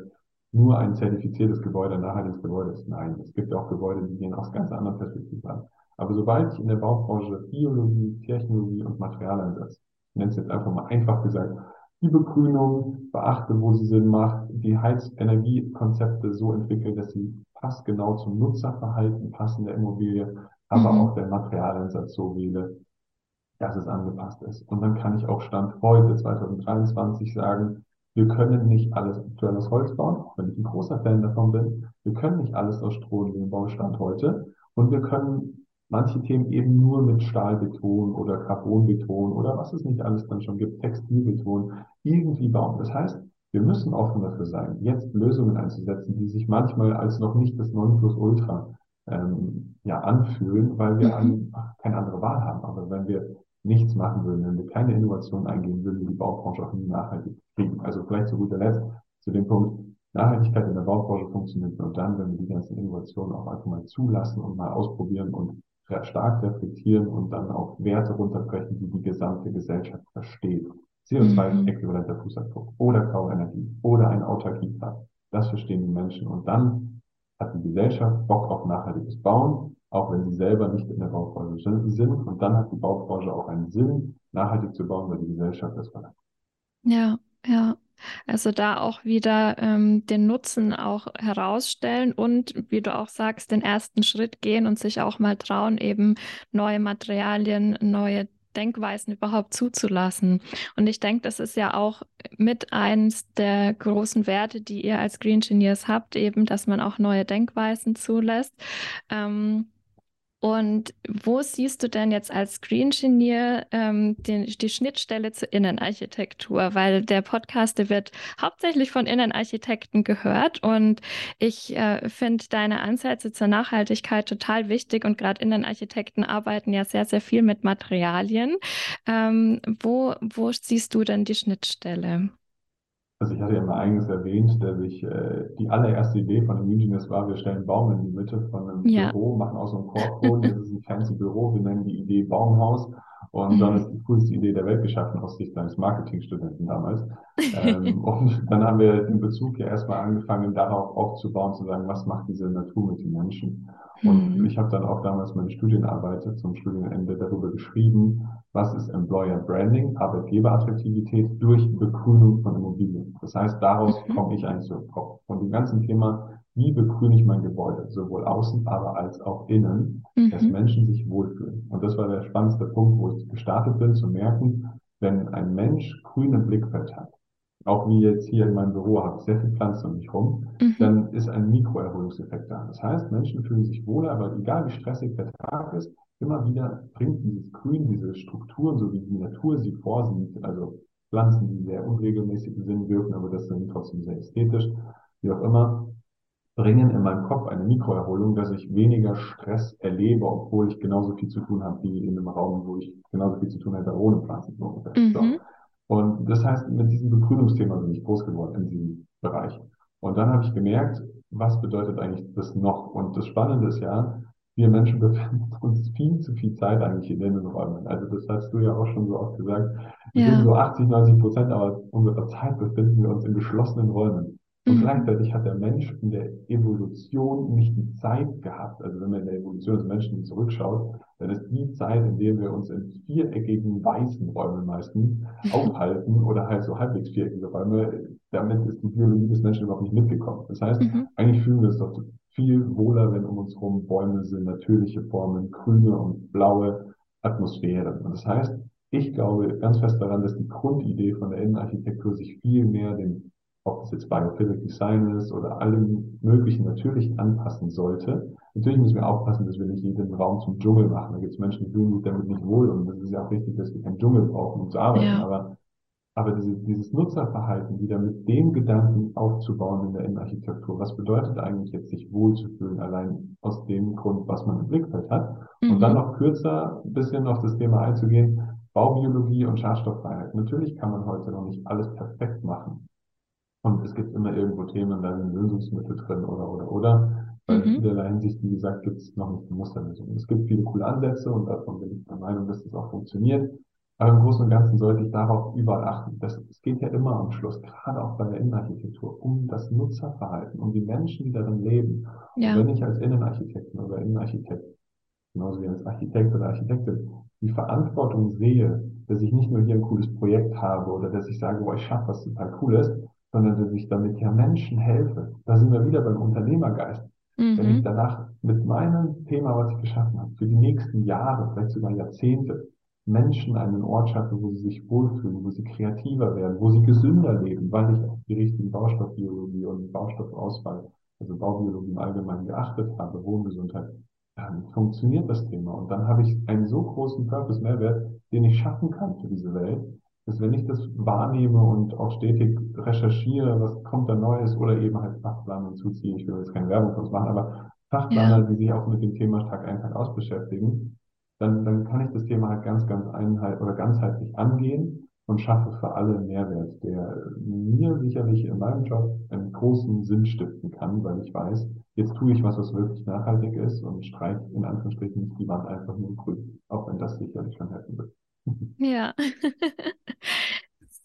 nur ein zertifiziertes Gebäude ein nachhaltiges Gebäude ist. Nein, es gibt auch Gebäude, die gehen aus ganz anderen Perspektiven an. Aber sobald ich in der Baubranche Biologie, Technologie und Materialeinsatz, ich nenne es jetzt einfach mal einfach gesagt, die Begrünung beachte, wo sie Sinn macht, die Heizenergiekonzepte so entwickelt, dass sie passgenau zum Nutzerverhalten passen der Immobilie, aber mhm. auch der Materialeinsatz so wähle, dass es angepasst ist. Und dann kann ich auch Stand heute 2023 sagen, wir können nicht alles aktuell aus Holz bauen, auch wenn ich ein großer Fan davon bin. Wir können nicht alles aus Stroh und Lehm bauen, Stand heute. Und wir können manche Themen eben nur mit Stahlbeton oder Carbonbeton oder was es nicht alles dann schon gibt, Textilbeton, irgendwie bauen. Das heißt, wir müssen offen dafür sein, jetzt Lösungen einzusetzen, die sich manchmal als noch nicht das Nonplusultra ähm, ja, anfühlen, weil wir an, ach, keine andere Wahl haben. Aber wenn wir nichts machen würden, wenn wir keine Innovation eingehen würden, die Baubranche auch nie nachhaltig kriegen. Also vielleicht zu guter Letzt zu dem Punkt, Nachhaltigkeit in der Baubranche funktioniert nur dann, wenn wir die ganzen Innovationen auch einfach mal zulassen und mal ausprobieren und stark reflektieren und dann auch Werte runterbrechen, die die gesamte Gesellschaft versteht. CO2-äquivalenter mhm. Fußabdruck oder Kauenergie oder ein Autarkiegrad. Das verstehen die Menschen. Und dann hat die Gesellschaft Bock auf nachhaltiges Bauen, auch wenn sie selber nicht in der Baubranche sind. Und dann hat die Baubranche auch einen Sinn, nachhaltig zu bauen, weil die Gesellschaft das verlangt. Ja, ja. Also da auch wieder ähm, den Nutzen auch herausstellen und, wie du auch sagst, den ersten Schritt gehen und sich auch mal trauen, eben neue Materialien, neue Denkweisen überhaupt zuzulassen. Und ich denke, das ist ja auch mit eins der großen Werte, die ihr als Green Engineers habt, eben, dass man auch neue Denkweisen zulässt. Ähm, Und wo siehst du denn jetzt als Screen Engineer ähm, den, die Schnittstelle zur Innenarchitektur? Weil der Podcast der wird hauptsächlich von Innenarchitekten gehört und ich äh, finde deine Ansätze zur Nachhaltigkeit total wichtig und gerade Innenarchitekten arbeiten ja sehr, sehr viel mit Materialien. Ähm, wo, wo siehst du denn die Schnittstelle? Also ich hatte ja mal eigenes erwähnt, dass ich äh, die allererste Idee von dem Engineers war, wir stellen einen Baum in die Mitte von einem ja. Büro, machen aus so einem Korbboden, das ist ein fancy Büro, wir nennen die Idee Baumhaus und mhm. dann ist die coolste Idee der Welt geschaffen aus Sicht eines Marketingstudenten damals. ähm, und dann haben wir den Bezug ja erstmal angefangen, darauf aufzubauen, zu sagen, was macht diese Natur mit den Menschen? Und mhm. ich habe dann auch damals meine Studienarbeit zum Studienende darüber geschrieben, was ist Employer Branding, Arbeitgeberattraktivität durch Begrünung von Immobilien. Das heißt, daraus mhm. komme ich eigentlich so drauf. Von dem ganzen Thema, wie begrüne ich mein Gebäude, sowohl außen, aber als auch innen, mhm. dass Menschen sich wohlfühlen. Und das war der spannendste Punkt, wo ich gestartet bin, zu merken, wenn ein Mensch grüne Blickfeld hat, auch wie jetzt hier in meinem Büro habe ich sehr viel Pflanzen um mich rum, mhm. dann ist ein Mikroerholungseffekt da. Das heißt, Menschen fühlen sich wohler, aber egal wie stressig der Tag ist, immer wieder bringt dieses Grün, diese Strukturen, so wie die Natur sie vorsieht, also Pflanzen, die sehr unregelmäßig sind, wirken, aber das sind trotzdem sehr ästhetisch, wie auch immer, bringen in meinem Kopf eine Mikroerholung, dass ich weniger Stress erlebe, obwohl ich genauso viel zu tun habe wie in einem Raum, wo ich genauso viel zu tun hätte ohne Pflanzen. Mhm. So. Und das heißt, mit diesem Begrünungsthema bin ich groß geworden in diesem Bereich. Und dann habe ich gemerkt, was bedeutet eigentlich das noch? Und das Spannende ist ja, wir Menschen befinden uns viel zu viel Zeit eigentlich in den Räumen. Also das hast du ja auch schon so oft gesagt. Wir ja. sind so 80, 90 Prozent aber unserer Zeit befinden wir uns in geschlossenen Räumen. Und mhm. gleichzeitig hat der Mensch in der Evolution nicht die Zeit gehabt, also wenn man in der Evolution des Menschen zurückschaut, dann ist die Zeit, in der wir uns in viereckigen weißen Räumen meistens aufhalten oder halt so halbwegs viereckige Räume, damit ist die Biologie des Menschen überhaupt nicht mitgekommen. Das heißt, mhm. eigentlich fühlen wir es doch viel wohler, wenn um uns herum Bäume sind, natürliche Formen, grüne und blaue Atmosphäre. Und das heißt, ich glaube ganz fest daran, dass die Grundidee von der Innenarchitektur sich viel mehr dem ob es jetzt Biophilic Design ist oder allem Möglichen natürlich anpassen sollte. Natürlich müssen wir aufpassen, dass wir nicht jeden Raum zum Dschungel machen. Da gibt es Menschen, die fühlen sich damit nicht wohl und das ist ja auch wichtig, dass wir keinen Dschungel brauchen, um zu arbeiten. Ja. Aber, aber diese, dieses Nutzerverhalten wieder mit dem Gedanken aufzubauen in der Innenarchitektur. Was bedeutet eigentlich jetzt, sich wohlzufühlen, allein aus dem Grund, was man im Blickfeld hat? Mhm. Und dann noch kürzer ein bisschen auf das Thema einzugehen, Baubiologie und Schadstofffreiheit. Natürlich kann man heute noch nicht alles perfekt machen. Und es gibt immer irgendwo Themen, da sind Lösungsmittel drin oder, oder, oder. Weil mhm. in vielerlei Hinsicht, wie gesagt, gibt es noch nicht die Musterlösung. Es gibt viele coole Ansätze und davon bin ich der Meinung, dass das auch funktioniert. Aber im Großen und Ganzen sollte ich darauf überall achten. Das, es geht ja immer am Schluss, gerade auch bei der Innenarchitektur, um das Nutzerverhalten, um die Menschen, die darin leben. Ja. Und wenn ich als Innenarchitektin oder Innenarchitekt, genauso wie als Architekt oder Architektin, die Verantwortung sehe, dass ich nicht nur hier ein cooles Projekt habe oder dass ich sage, boah, ich schaffe was total Cooles, sondern dass ich damit ja Menschen helfe. Da sind wir wieder beim Unternehmergeist. Mhm. Wenn ich danach mit meinem Thema, was ich geschaffen habe, für die nächsten Jahre, vielleicht sogar Jahrzehnte, Menschen einen Ort schaffe, wo sie sich wohlfühlen, wo sie kreativer werden, wo sie gesünder leben, weil ich auf die richtigen Baustoffbiologie und Baustoffauswahl, also Baubiologie im Allgemeinen geachtet habe, Wohngesundheit, dann funktioniert das Thema. Und dann habe ich einen so großen Purpose-Mehrwert, den ich schaffen kann für diese Welt, dass wenn ich das wahrnehme und auch stetig recherchiere, was kommt da Neues oder eben halt Fachplaner zuziehe, ich will jetzt keine Werbung für uns machen, aber Fachplaner, ja. die sich auch mit dem Thema Tag ein, Tag aus beschäftigen, dann, dann kann ich das Thema halt ganz, ganz einheit oder ganzheitlich angehen und schaffe für alle Mehrwert, der mir sicherlich in meinem Job einen großen Sinn stiften kann, weil ich weiß, jetzt tue ich was, was wirklich nachhaltig ist und streiche in Anführungsstrichen die Wand einfach nur grün, auch wenn das sicherlich schon helfen wird. Ja.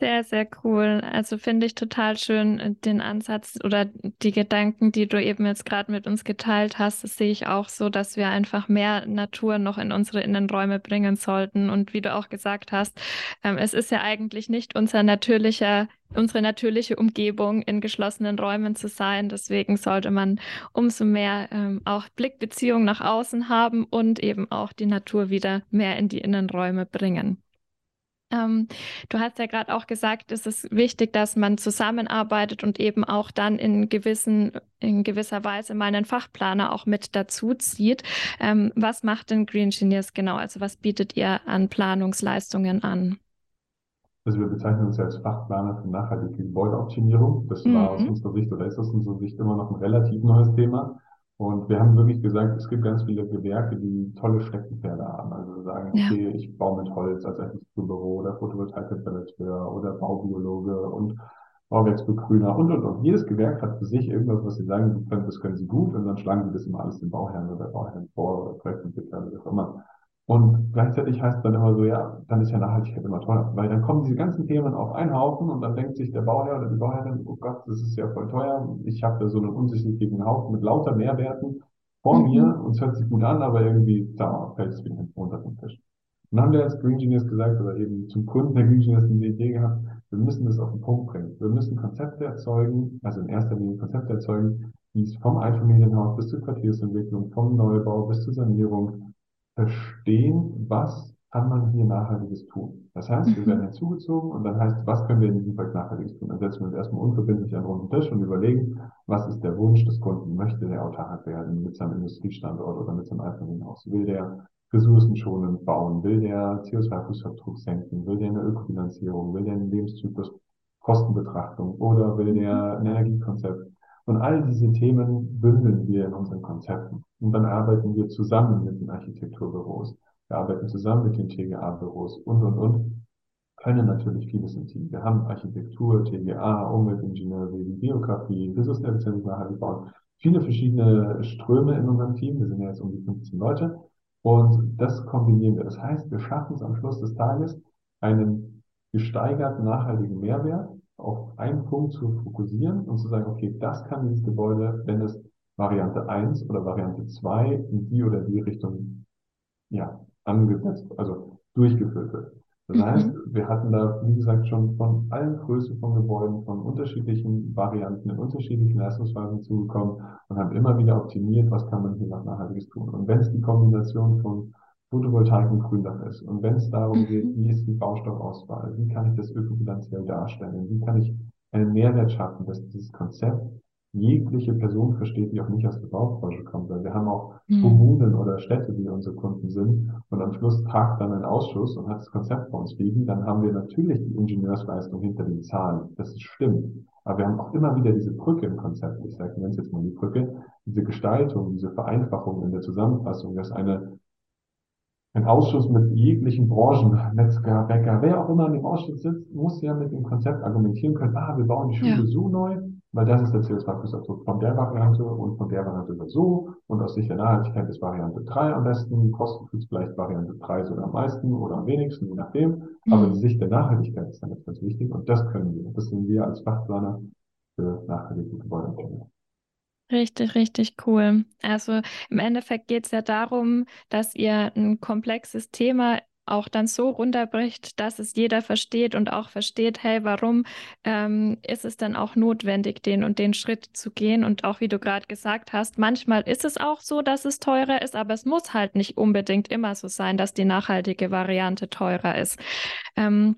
Sehr, sehr cool. Also finde ich total schön äh, den Ansatz oder die Gedanken, die du eben jetzt gerade mit uns geteilt hast. Das sehe ich auch so, dass wir einfach mehr Natur noch in unsere Innenräume bringen sollten. Und wie du auch gesagt hast, ähm, es ist ja eigentlich nicht unser natürlicher, unsere natürliche Umgebung in geschlossenen Räumen zu sein. Deswegen sollte man umso mehr ähm, auch Blickbeziehung nach außen haben und eben auch die Natur wieder mehr in die Innenräume bringen. Ähm, du hast ja gerade auch gesagt, es ist wichtig, dass man zusammenarbeitet und eben auch dann in, gewissen, in gewisser Weise mal einen Fachplaner auch mit dazu zieht. Ähm, was macht denn Green Engineers genau? Also was bietet ihr an Planungsleistungen an? Also wir bezeichnen uns ja als Fachplaner für nachhaltige Gebäudeoptimierung. Das mhm. war aus unserer Sicht oder ist aus unserer Sicht immer noch ein relativ neues Thema. Und wir haben wirklich gesagt, es gibt ganz viele Gewerke, die tolle Steckenpferde haben. Also sagen, okay, ja. ich baue mit Holz als Architekturbüro oder Photovoltaikinstallateur oder Baubiologe und Bauwerksbegrüner und, und, und. Jedes Gewerk hat für sich irgendwas, was sie sagen, das können sie gut und dann schlagen sie das immer alles dem Bauherrn oder Bauherrn vor oder Projektentwickler oder was auch immer. Und gleichzeitig heißt es dann immer so, ja, dann ist ja Nachhaltigkeit immer teuer, weil dann kommen diese ganzen Themen auf einen Haufen und dann denkt sich der Bauherr oder die Bauherrin, oh Gott, das ist ja voll teuer, ich habe da so einen unsichtlichen Haufen mit lauter Mehrwerten vor mhm. mir und es hört sich gut an, aber irgendwie, da fällt es wieder runter vom Tisch. Und dann haben wir als Green Genius gesagt, oder eben zum Kunden der Green Genius diese Idee gehabt, wir müssen das auf den Punkt bringen. Wir müssen Konzepte erzeugen, also in erster Linie Konzepte erzeugen, die es vom Einfamilienhaus bis zur Quartiersentwicklung, vom Neubau bis zur Sanierung, verstehen, was kann man hier Nachhaltiges tun. Das heißt, wir mhm. werden hinzugezogen und dann heißt, was können wir in diesem Projekt Nachhaltiges tun? Dann setzen wir uns erstmal unverbindlich an einen runden Tisch und überlegen, was ist der Wunsch des Kunden? Möchte der autark werden mit seinem Industriestandort oder mit seinem Einfamilienhaus? Will der ressourcenschonend bauen? Will der CO2-Fußabdruck senken? Will der eine Ökofinanzierung? Will der eine Lebenszyklus Kostenbetrachtung? Oder will der ein Energiekonzept? Und all diese Themen bündeln wir in unseren Konzepten. Und dann arbeiten wir zusammen mit den Architekturbüros. Wir arbeiten zusammen mit den TGA-Büros und, und, und. Können natürlich vieles im Team. Wir haben Architektur, TGA, Umweltingenieure, Biografie, Ressourceneffizienz nachhaltig bauen. Viele verschiedene Ströme in unserem Team. Wir sind ja jetzt um die 15 Leute. Und das kombinieren wir. Das heißt, wir schaffen es am Schluss des Tages, einen gesteigerten nachhaltigen Mehrwert auf einen Punkt zu fokussieren und zu sagen, okay, das kann dieses Gebäude, wenn es Variante 1 oder Variante 2 in die oder die Richtung ja, angesetzt, also durchgeführt wird. Das mhm. heißt, wir hatten da, wie gesagt, schon von allen Größen von Gebäuden, von unterschiedlichen Varianten in unterschiedlichen Leistungsphasen zugekommen und haben immer wieder optimiert, was kann man hier noch Nachhaltiges tun. Und wenn es die Kombination von Photovoltaik und Gründach ist. Und wenn es darum mhm. geht, wie ist die Baustoffauswahl, wie kann ich das ökobilanziell darstellen, wie kann ich einen Mehrwert schaffen, dass dieses Konzept jegliche Person versteht, die auch nicht aus der Baubranche kommt. Weil wir haben auch mhm. Kommunen oder Städte, die unsere Kunden sind. Und am Schluss tagt dann ein Ausschuss und hat das Konzept bei uns liegen. Dann haben wir natürlich die Ingenieursleistung hinter den Zahlen. Das ist stimmt. Aber wir haben auch immer wieder diese Brücke im Konzept. Ich sage, nenne jetzt mal die Brücke. Diese Gestaltung, diese Vereinfachung in der Zusammenfassung, dass eine ein Ausschuss mit jeglichen Branchen, Metzger, Bäcker, wer auch immer in dem Ausschuss sitzt, muss ja mit dem Konzept argumentieren können, ah, wir bauen die Schule ja. so neu, weil das ist der CO2-Fußabdruck von der Variante und von der Variante so und aus Sicht der Nachhaltigkeit ist Variante 3 am besten, kostet es vielleicht Variante 3 sogar am meisten oder am wenigsten, je nachdem, mhm. aber die Sicht der Nachhaltigkeit ist dann jetzt ganz wichtig und das können wir. Das sind wir als Fachplaner für nachhaltige Gebäude. Richtig, richtig cool. Also im Endeffekt geht es ja darum, dass ihr ein komplexes Thema auch dann so runterbricht, dass es jeder versteht und auch versteht, hey, warum ähm, ist es dann auch notwendig, den und den Schritt zu gehen? Und auch wie du gerade gesagt hast, manchmal ist es auch so, dass es teurer ist, aber es muss halt nicht unbedingt immer so sein, dass die nachhaltige Variante teurer ist. Ähm,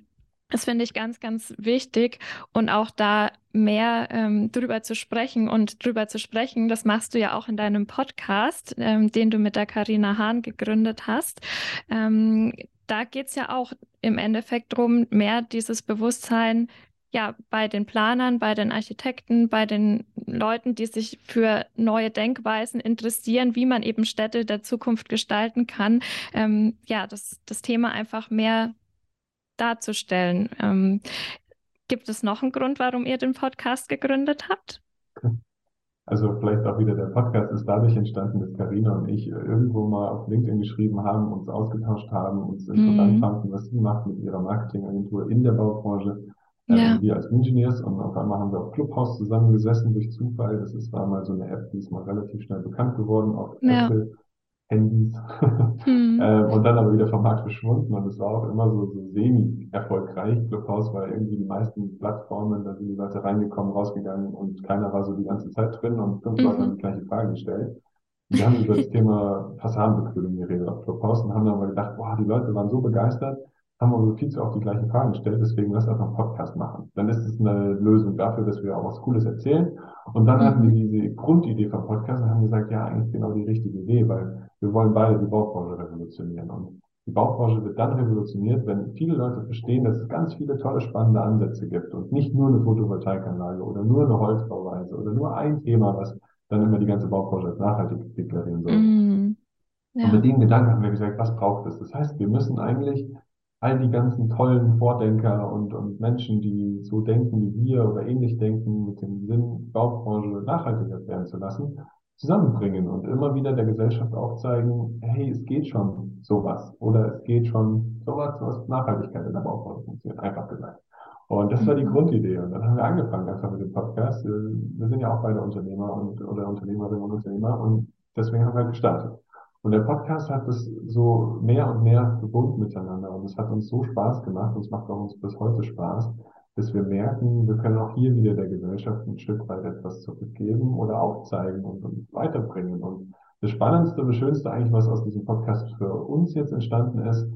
das finde ich ganz, ganz wichtig und auch da mehr ähm, drüber zu sprechen und drüber zu sprechen, das machst du ja auch in deinem Podcast, ähm, den du mit der Karina Hahn gegründet hast. Ähm, da geht es ja auch im Endeffekt darum, mehr dieses Bewusstsein ja, bei den Planern, bei den Architekten, bei den Leuten, die sich für neue Denkweisen interessieren, wie man eben Städte der Zukunft gestalten kann, ähm, ja, das, das Thema einfach mehr darzustellen. Ähm, gibt es noch einen Grund, warum ihr den Podcast gegründet habt? Also vielleicht auch wieder der Podcast ist dadurch entstanden, dass Karina und ich irgendwo mal auf LinkedIn geschrieben haben, uns ausgetauscht haben, uns interessant mhm. fanden, was sie macht mit ihrer Marketingagentur in der Baubranche. Ähm, ja. wir als Engineers und auf einmal haben wir auf Clubhouse zusammengesessen durch Zufall. Das ist war mal so eine App, die ist mal relativ schnell bekannt geworden auf ja. Apple Handys hm. ähm, und dann aber wieder vom Markt verschwunden und es war auch immer so, so semi-erfolgreich. Clubhouse war irgendwie die meisten Plattformen, da sind die Leute reingekommen, rausgegangen und keiner war so die ganze Zeit drin und fünf Leute haben mhm. die gleiche Frage gestellt. Wir haben über das Thema Fassadenbegrünung geredet auf Clubhouse und haben dann aber gedacht, boah, die Leute waren so begeistert, haben wir uns viel zu oft die gleichen Fragen gestellt, deswegen lass einfach einen Podcast machen. Dann ist es eine Lösung dafür, dass wir auch was Cooles erzählen. Und dann hatten wir diese Grundidee vom Podcast und haben gesagt, ja, eigentlich genau die richtige Idee, weil wir wollen beide die Baubranche revolutionieren. Und die Baubranche wird dann revolutioniert, wenn viele Leute verstehen, dass es ganz viele tolle, spannende Ansätze gibt und nicht nur eine Photovoltaikanlage oder nur eine Holzbauweise oder nur ein Thema, was dann immer die ganze Baubranche als nachhaltig deklarieren soll. Mm, ja. Und mit dem Gedanken haben wir gesagt, was braucht es? Das heißt, wir müssen eigentlich all die ganzen tollen Vordenker und, und Menschen, die so denken wie wir oder ähnlich denken, mit dem Sinn, Baubranche nachhaltiger werden zu lassen, zusammenbringen und immer wieder der Gesellschaft aufzeigen, hey, es geht schon sowas oder es geht schon sowas, was Nachhaltigkeit in der Baubranche funktioniert, einfach gesagt. Und das war die mhm. Grundidee. Und dann haben wir angefangen einfach mit dem Podcast. Wir sind ja auch beide Unternehmer und, oder Unternehmerinnen und Unternehmer und deswegen haben wir gestartet. Und der Podcast hat es so mehr und mehr verbunden miteinander und es hat uns so Spaß gemacht und es macht auch uns bis heute Spaß, dass wir merken, wir können auch hier wieder der Gesellschaft ein Stück weit etwas zurückgeben oder aufzeigen und, und weiterbringen. Und das Spannendste und das Schönste eigentlich, was aus diesem Podcast für uns jetzt entstanden ist,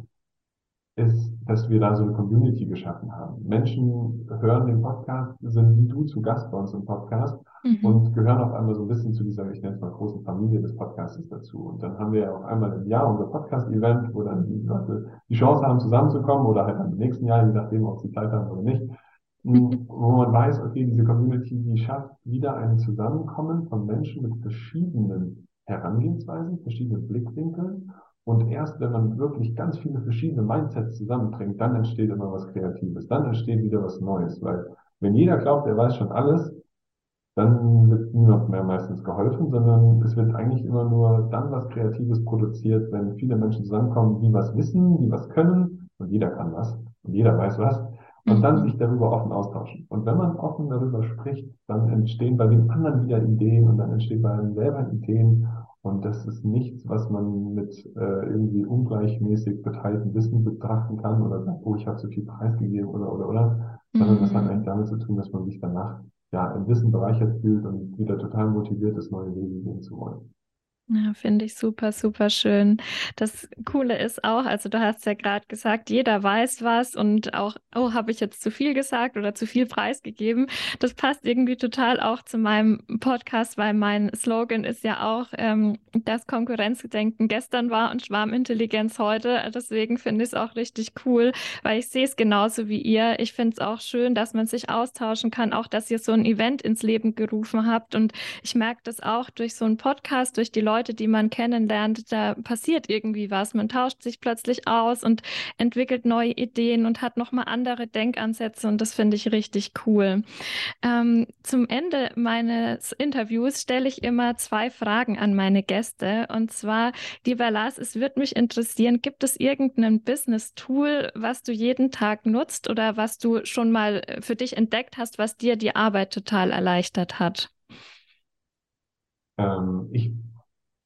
ist, dass wir da so eine Community geschaffen haben. Menschen hören den Podcast, sind wie du zu Gast bei uns im Podcast mhm. und gehören auf einmal so ein bisschen zu dieser, ich nenne es mal, großen Familie des Podcasts dazu. Und dann haben wir ja auch einmal im Jahr unser Podcast-Event, wo dann die Leute die Chance haben, zusammenzukommen oder halt im nächsten Jahr, je nachdem, ob sie Zeit haben oder nicht, mhm. wo man weiß, okay, diese Community, die schafft wieder ein Zusammenkommen von Menschen mit verschiedenen Herangehensweisen, verschiedenen Blickwinkeln und erst wenn man wirklich ganz viele verschiedene Mindsets zusammenbringt, dann entsteht immer was Kreatives, dann entsteht wieder was Neues. Weil wenn jeder glaubt, er weiß schon alles, dann wird niemand mehr meistens geholfen, sondern es wird eigentlich immer nur dann was Kreatives produziert, wenn viele Menschen zusammenkommen, die was wissen, die was können und jeder kann was und jeder weiß was und dann mhm. sich darüber offen austauschen. Und wenn man offen darüber spricht, dann entstehen bei dem anderen wieder Ideen und dann entstehen bei einem selber Ideen und das ist nichts, was man mit äh, irgendwie ungleichmäßig beteiltem Wissen betrachten kann oder sagt, oh, ich habe zu viel preisgegeben oder oder oder, sondern mhm. das hat mhm. eigentlich damit zu tun, dass man sich danach ja im Wissen bereichert fühlt und wieder total motiviert ist, neue Wege gehen zu wollen. Ja, finde ich super, super schön. Das Coole ist auch, also du hast ja gerade gesagt, jeder weiß was und auch, oh, habe ich jetzt zu viel gesagt oder zu viel preisgegeben. Das passt irgendwie total auch zu meinem Podcast, weil mein Slogan ist ja auch, ähm, dass Konkurrenzgedenken gestern war und Schwarmintelligenz heute. Deswegen finde ich es auch richtig cool, weil ich sehe es genauso wie ihr. Ich finde es auch schön, dass man sich austauschen kann, auch dass ihr so ein Event ins Leben gerufen habt. Und ich merke das auch durch so einen Podcast, durch die Leute, Leute, die man kennenlernt, da passiert irgendwie was. Man tauscht sich plötzlich aus und entwickelt neue Ideen und hat nochmal andere Denkansätze und das finde ich richtig cool. Ähm, zum Ende meines Interviews stelle ich immer zwei Fragen an meine Gäste und zwar, lieber Lars, es würde mich interessieren, gibt es irgendein Business-Tool, was du jeden Tag nutzt oder was du schon mal für dich entdeckt hast, was dir die Arbeit total erleichtert hat? Ähm, ich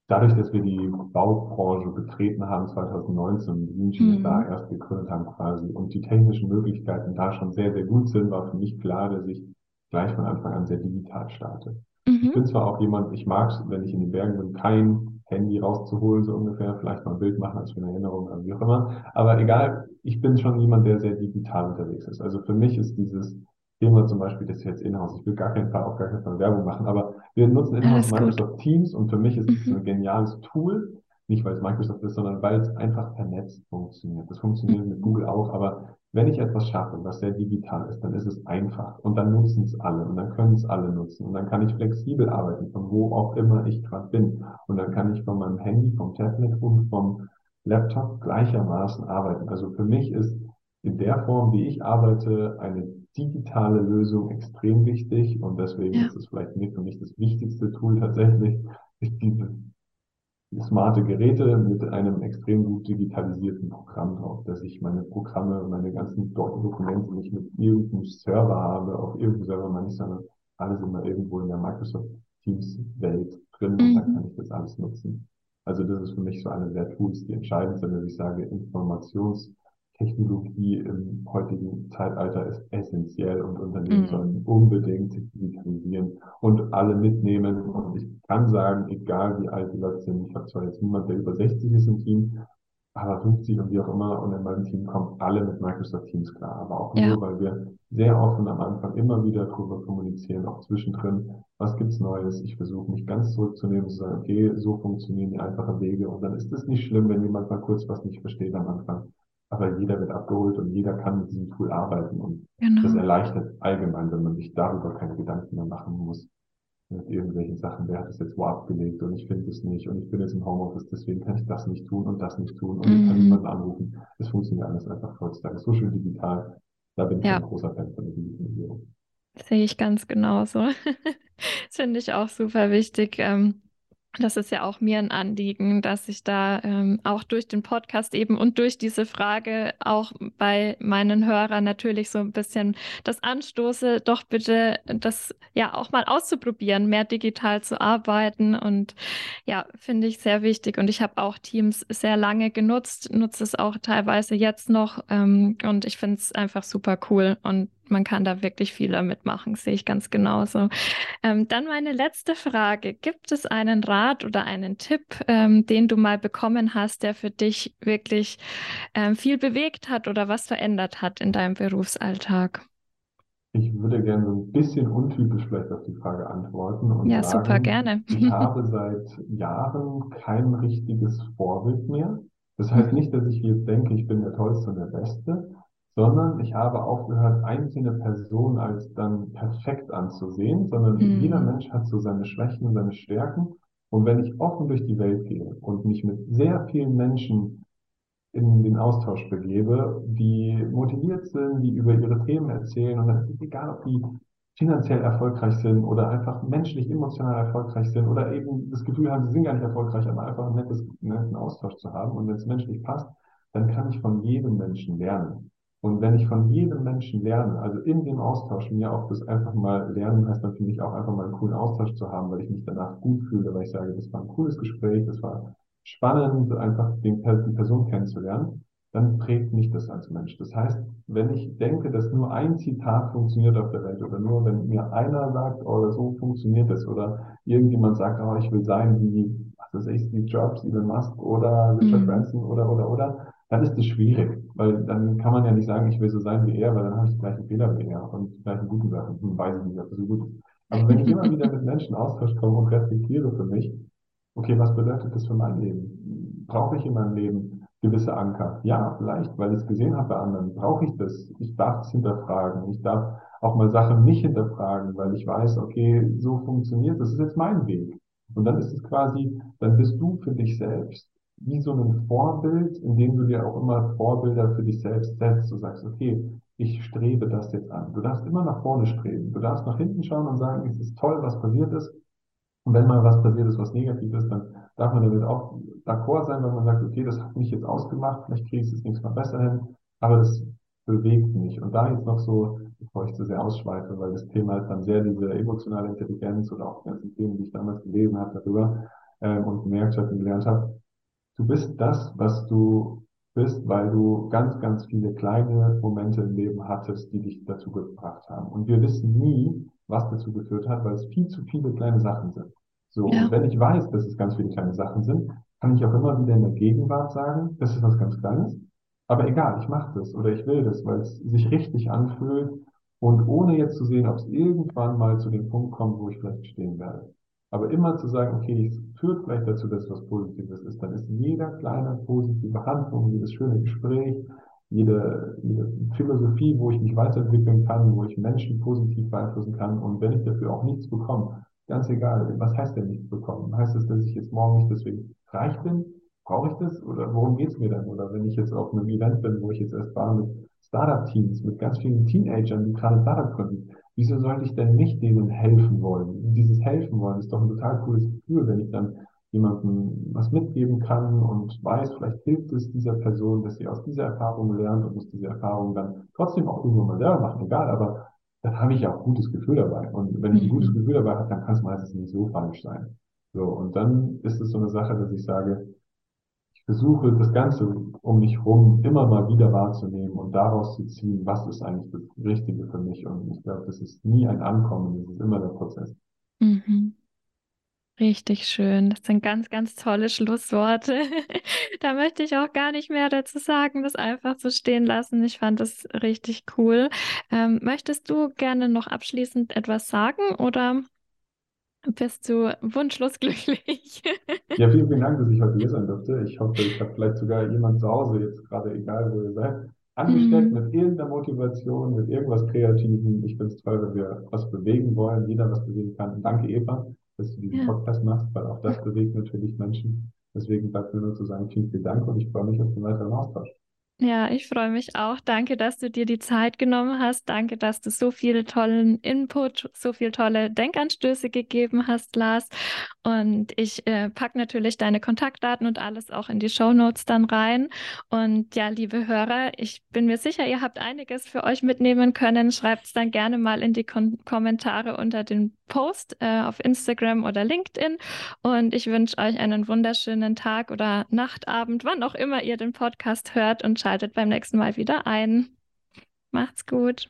dadurch, dass wir die Baubranche betreten haben 2019, die München mhm. da erst gegründet haben quasi und die technischen Möglichkeiten da schon sehr, sehr gut sind, war für mich klar, dass ich gleich von Anfang an sehr digital starte. Mhm. Ich bin zwar auch jemand, ich mag es, wenn ich in den Bergen bin, kein Handy rauszuholen, so ungefähr, vielleicht mal ein Bild machen als für eine Erinnerung, also wie auch immer. Aber egal, ich bin schon jemand, der sehr digital unterwegs ist. Also für mich ist dieses Thema zum Beispiel das jetzt Inhouse. Ich will gar keinen Fall, auch gar keinen Fall Werbung machen, aber wir nutzen Inhouse Microsoft gut. Teams und für mich ist es mhm. ein geniales Tool. Nicht, weil es Microsoft ist, sondern weil es einfach vernetzt funktioniert. Das funktioniert mit Google auch, aber wenn ich etwas schaffe, was sehr digital ist, dann ist es einfach und dann nutzen es alle und dann können es alle nutzen und dann kann ich flexibel arbeiten, von wo auch immer ich gerade bin und dann kann ich von meinem Handy, vom Tablet und vom Laptop gleichermaßen arbeiten. Also für mich ist in der Form, wie ich arbeite, eine digitale Lösung extrem wichtig und deswegen ja. ist es vielleicht nicht für mich das wichtigste Tool tatsächlich, ist diese smarte Geräte mit einem extrem gut digitalisierten Programm drauf, dass ich meine Programme, meine ganzen Dokumente nicht mit irgendeinem Server habe, auf irgendeinem Server meine ich, sondern alles immer irgendwo in der Microsoft Teams Welt drin mhm. und dann kann ich das alles nutzen. Also das ist für mich so eine der Tools, die entscheidend sind, wenn ich sage Informations Technologie im heutigen Zeitalter ist essentiell und Unternehmen mhm. sollten unbedingt digitalisieren und alle mitnehmen. Und ich kann sagen, egal wie alt die Leute sind, ich habe zwar jetzt niemand, der über 60 ist im Team, aber 50 und wie auch immer. Und in meinem Team kommen alle mit Microsoft Teams klar. Aber auch nur, ja. weil wir sehr offen am Anfang immer wieder darüber kommunizieren, auch zwischendrin, was gibt's Neues. Ich versuche mich ganz zurückzunehmen, zu sagen, okay, so funktionieren die einfachen Wege. Und dann ist es nicht schlimm, wenn jemand mal kurz was nicht versteht am Anfang. Aber jeder wird abgeholt und jeder kann mit diesem Tool arbeiten. Und genau. das erleichtert allgemein, wenn man sich darüber keine Gedanken mehr machen muss mit irgendwelchen Sachen, wer hat es jetzt wo abgelegt und ich finde es nicht und ich bin jetzt im Homeoffice, deswegen kann ich das nicht tun und das nicht tun und mhm. ich kann mhm. niemanden anrufen. Das funktioniert alles einfach heutzutage so schön digital. Da bin ich ja. ein großer Fan von der Digitalisierung. Sehe ich ganz genauso. das finde ich auch super wichtig. Ähm, das ist ja auch mir ein Anliegen, dass ich da ähm, auch durch den Podcast eben und durch diese Frage auch bei meinen Hörern natürlich so ein bisschen das anstoße, doch bitte das ja auch mal auszuprobieren, mehr digital zu arbeiten. Und ja, finde ich sehr wichtig. Und ich habe auch Teams sehr lange genutzt, nutze es auch teilweise jetzt noch. Ähm, und ich finde es einfach super cool. Und man kann da wirklich viel damit machen, sehe ich ganz genauso. Ähm, dann meine letzte Frage. Gibt es einen Rat oder einen Tipp, ähm, den du mal bekommen hast, der für dich wirklich ähm, viel bewegt hat oder was verändert hat in deinem Berufsalltag? Ich würde gerne so ein bisschen untypisch vielleicht auf die Frage antworten und ja, sagen, super gerne. ich habe seit Jahren kein richtiges Vorbild mehr. Das heißt nicht, dass ich jetzt denke, ich bin der Tollste und der Beste, sondern ich habe aufgehört, einzelne Personen als dann perfekt anzusehen, sondern mhm. jeder Mensch hat so seine Schwächen und seine Stärken. Und wenn ich offen durch die Welt gehe und mich mit sehr vielen Menschen in den Austausch begebe, die motiviert sind, die über ihre Themen erzählen, und dann ist es egal, ob die finanziell erfolgreich sind oder einfach menschlich, emotional erfolgreich sind oder eben das Gefühl haben, sie sind gar nicht erfolgreich, aber einfach einen nettes, netten Austausch zu haben. Und wenn es menschlich passt, dann kann ich von jedem Menschen lernen. Und wenn ich von jedem Menschen lerne, also in dem Austausch mir auch das einfach mal lernen heißt dann für mich auch einfach mal einen coolen Austausch zu haben, weil ich mich danach gut fühle, weil ich sage, das war ein cooles Gespräch, das war spannend, einfach den, die Person kennenzulernen, dann prägt mich das als Mensch. Das heißt, wenn ich denke, dass nur ein Zitat funktioniert auf der Welt oder nur wenn mir einer sagt, oh, so funktioniert das oder irgendjemand sagt, oh, ich will sein wie, was weiß ich, Steve Jobs, Elon Musk oder Richard mhm. Branson oder, oder, oder, dann ist es schwierig, weil dann kann man ja nicht sagen, ich will so sein wie er, weil dann habe ich die gleichen Fehler wie er und die gleichen guten Sachen. Hm, weiß ich nicht, ob das so gut ist. Aber wenn ich immer wieder mit Menschen Austausch komme und reflektiere für mich, okay, was bedeutet das für mein Leben? Brauche ich in meinem Leben gewisse Anker? Ja, vielleicht, weil ich es gesehen habe bei anderen. Brauche ich das? Ich darf es hinterfragen. Ich darf auch mal Sachen nicht hinterfragen, weil ich weiß, okay, so funktioniert das. Das ist jetzt mein Weg. Und dann ist es quasi, dann bist du für dich selbst wie so ein Vorbild, in dem du dir auch immer Vorbilder für dich selbst setzt. Du sagst, okay, ich strebe das jetzt an. Du darfst immer nach vorne streben. Du darfst nach hinten schauen und sagen, es ist toll, was passiert ist. Und wenn mal was passiert ist, was negativ ist, dann darf man damit auch d'accord sein, wenn man sagt, okay, das hat mich jetzt ausgemacht, vielleicht kriege ich es nächstes Mal besser hin, aber das bewegt mich. Und da jetzt noch so, bevor ich zu sehr ausschweife, weil das Thema ist dann sehr diese emotionale Intelligenz oder auch die ganzen Themen, die ich damals gelesen habe darüber äh, und gemerkt habe und gelernt habe, Du bist das, was du bist, weil du ganz, ganz viele kleine Momente im Leben hattest, die dich dazu gebracht haben. Und wir wissen nie, was dazu geführt hat, weil es viel zu viele kleine Sachen sind. So, ja. und wenn ich weiß, dass es ganz viele kleine Sachen sind, kann ich auch immer wieder in der Gegenwart sagen, das ist was ganz Kleines. Aber egal, ich mache das oder ich will das, weil es sich richtig anfühlt und ohne jetzt zu sehen, ob es irgendwann mal zu dem Punkt kommt, wo ich vielleicht stehen werde. Aber immer zu sagen, okay, es führt vielleicht dazu, dass was Positives ist, dann ist jeder kleine positive Handlung, jedes schöne Gespräch, jede, jede Philosophie, wo ich mich weiterentwickeln kann, wo ich Menschen positiv beeinflussen kann und wenn ich dafür auch nichts bekomme, ganz egal, was heißt denn nichts bekommen? Heißt es, dass ich jetzt morgen nicht deswegen reich bin? Brauche ich das? Oder worum geht's mir dann? Oder wenn ich jetzt auf einem Event bin, wo ich jetzt erst war mit Startup-Teams, mit ganz vielen Teenagern, die gerade Startup gründen, wieso sollte ich denn nicht denen helfen wollen? Dieses Helfen wollen ist doch ein total cooles Gefühl, wenn ich dann jemandem was mitgeben kann und weiß, vielleicht hilft es dieser Person, dass sie aus dieser Erfahrung lernt und muss diese Erfahrung dann trotzdem auch irgendwann mal selber machen, egal, aber dann habe ich ja auch ein gutes Gefühl dabei. Und wenn ich ein gutes mhm. Gefühl dabei habe, dann kann es meistens nicht so falsch sein. So, und dann ist es so eine Sache, dass ich sage, versuche das Ganze um mich herum immer mal wieder wahrzunehmen und daraus zu ziehen, was ist eigentlich das Richtige für mich. Und ich glaube, das ist nie ein Ankommen, das ist immer der Prozess. Mhm. Richtig schön. Das sind ganz, ganz tolle Schlussworte. da möchte ich auch gar nicht mehr dazu sagen, das einfach so stehen lassen. Ich fand das richtig cool. Ähm, möchtest du gerne noch abschließend etwas sagen oder bist du wunschlos glücklich? ja, vielen, vielen Dank, dass ich heute hier sein durfte. Ich hoffe, ich habe vielleicht sogar jemand zu Hause, jetzt gerade egal, wo ihr seid, angesteckt mhm. mit irgendeiner Motivation, mit irgendwas Kreativen. Ich finde es toll, wenn wir was bewegen wollen, jeder was bewegen kann. Danke, Eva dass du diesen ja. Podcast machst, weil auch das bewegt natürlich Menschen. Deswegen bleibt mir nur zu sagen, vielen, vielen Dank und ich freue mich auf den weiteren Austausch. Ja, ich freue mich auch. Danke, dass du dir die Zeit genommen hast. Danke, dass du so viel tollen Input, so viel tolle Denkanstöße gegeben hast, Lars. Und ich äh, packe natürlich deine Kontaktdaten und alles auch in die Show Notes dann rein. Und ja, liebe Hörer, ich bin mir sicher, ihr habt einiges für euch mitnehmen können. Schreibt es dann gerne mal in die Kon Kommentare unter den Post äh, auf Instagram oder LinkedIn. Und ich wünsche euch einen wunderschönen Tag oder Nachtabend, wann auch immer ihr den Podcast hört und schaltet beim nächsten Mal wieder ein. Macht's gut.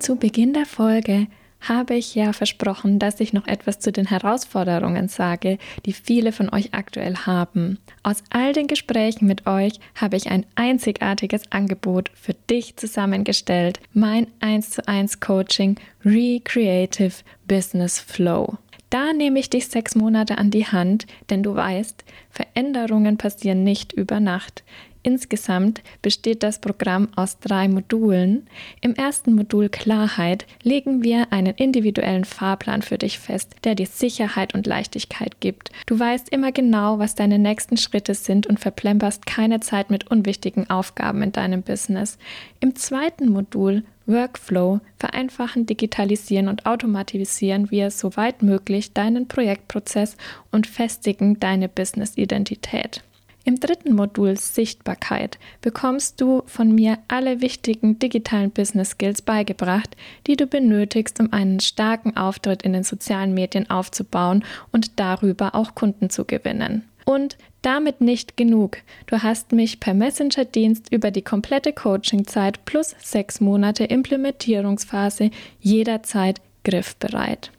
Zu Beginn der Folge habe ich ja versprochen, dass ich noch etwas zu den Herausforderungen sage, die viele von euch aktuell haben. Aus all den Gesprächen mit euch habe ich ein einzigartiges Angebot für dich zusammengestellt, mein 1 zu 1 Coaching Recreative Business Flow. Da nehme ich dich sechs Monate an die Hand, denn du weißt, Veränderungen passieren nicht über Nacht. Insgesamt besteht das Programm aus drei Modulen. Im ersten Modul Klarheit legen wir einen individuellen Fahrplan für dich fest, der dir Sicherheit und Leichtigkeit gibt. Du weißt immer genau, was deine nächsten Schritte sind und verplemperst keine Zeit mit unwichtigen Aufgaben in deinem Business. Im zweiten Modul Workflow vereinfachen, digitalisieren und automatisieren wir soweit möglich deinen Projektprozess und festigen deine Business-Identität. Im dritten Modul Sichtbarkeit bekommst du von mir alle wichtigen digitalen Business Skills beigebracht, die du benötigst, um einen starken Auftritt in den sozialen Medien aufzubauen und darüber auch Kunden zu gewinnen. Und damit nicht genug. Du hast mich per Messenger-Dienst über die komplette Coachingzeit plus sechs Monate Implementierungsphase jederzeit griffbereit.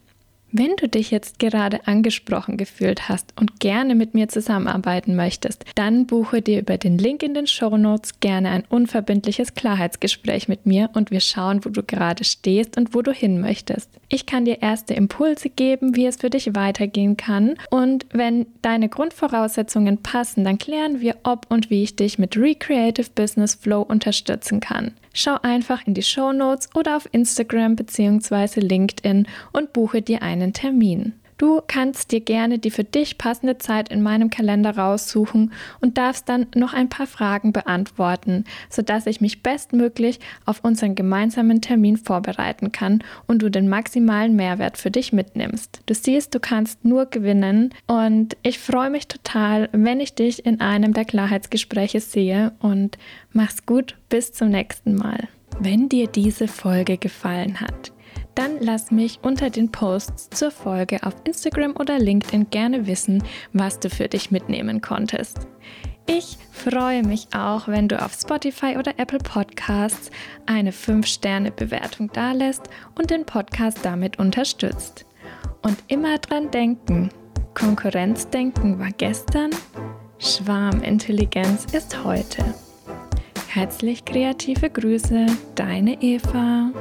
Wenn du dich jetzt gerade angesprochen gefühlt hast und gerne mit mir zusammenarbeiten möchtest, dann buche dir über den Link in den Show Notes gerne ein unverbindliches Klarheitsgespräch mit mir und wir schauen, wo du gerade stehst und wo du hin möchtest. Ich kann dir erste Impulse geben, wie es für dich weitergehen kann und wenn deine Grundvoraussetzungen passen, dann klären wir, ob und wie ich dich mit Recreative Business Flow unterstützen kann. Schau einfach in die Show Notes oder auf Instagram bzw. LinkedIn und buche dir einen Termin. Du kannst dir gerne die für dich passende Zeit in meinem Kalender raussuchen und darfst dann noch ein paar Fragen beantworten, sodass ich mich bestmöglich auf unseren gemeinsamen Termin vorbereiten kann und du den maximalen Mehrwert für dich mitnimmst. Du siehst, du kannst nur gewinnen und ich freue mich total, wenn ich dich in einem der Klarheitsgespräche sehe und mach's gut, bis zum nächsten Mal. Wenn dir diese Folge gefallen hat, dann lass mich unter den Posts zur Folge auf Instagram oder LinkedIn gerne wissen, was du für dich mitnehmen konntest. Ich freue mich auch, wenn du auf Spotify oder Apple Podcasts eine 5-Sterne-Bewertung dalässt und den Podcast damit unterstützt. Und immer dran denken, Konkurrenzdenken war gestern, Schwarmintelligenz ist heute. Herzlich kreative Grüße, deine Eva.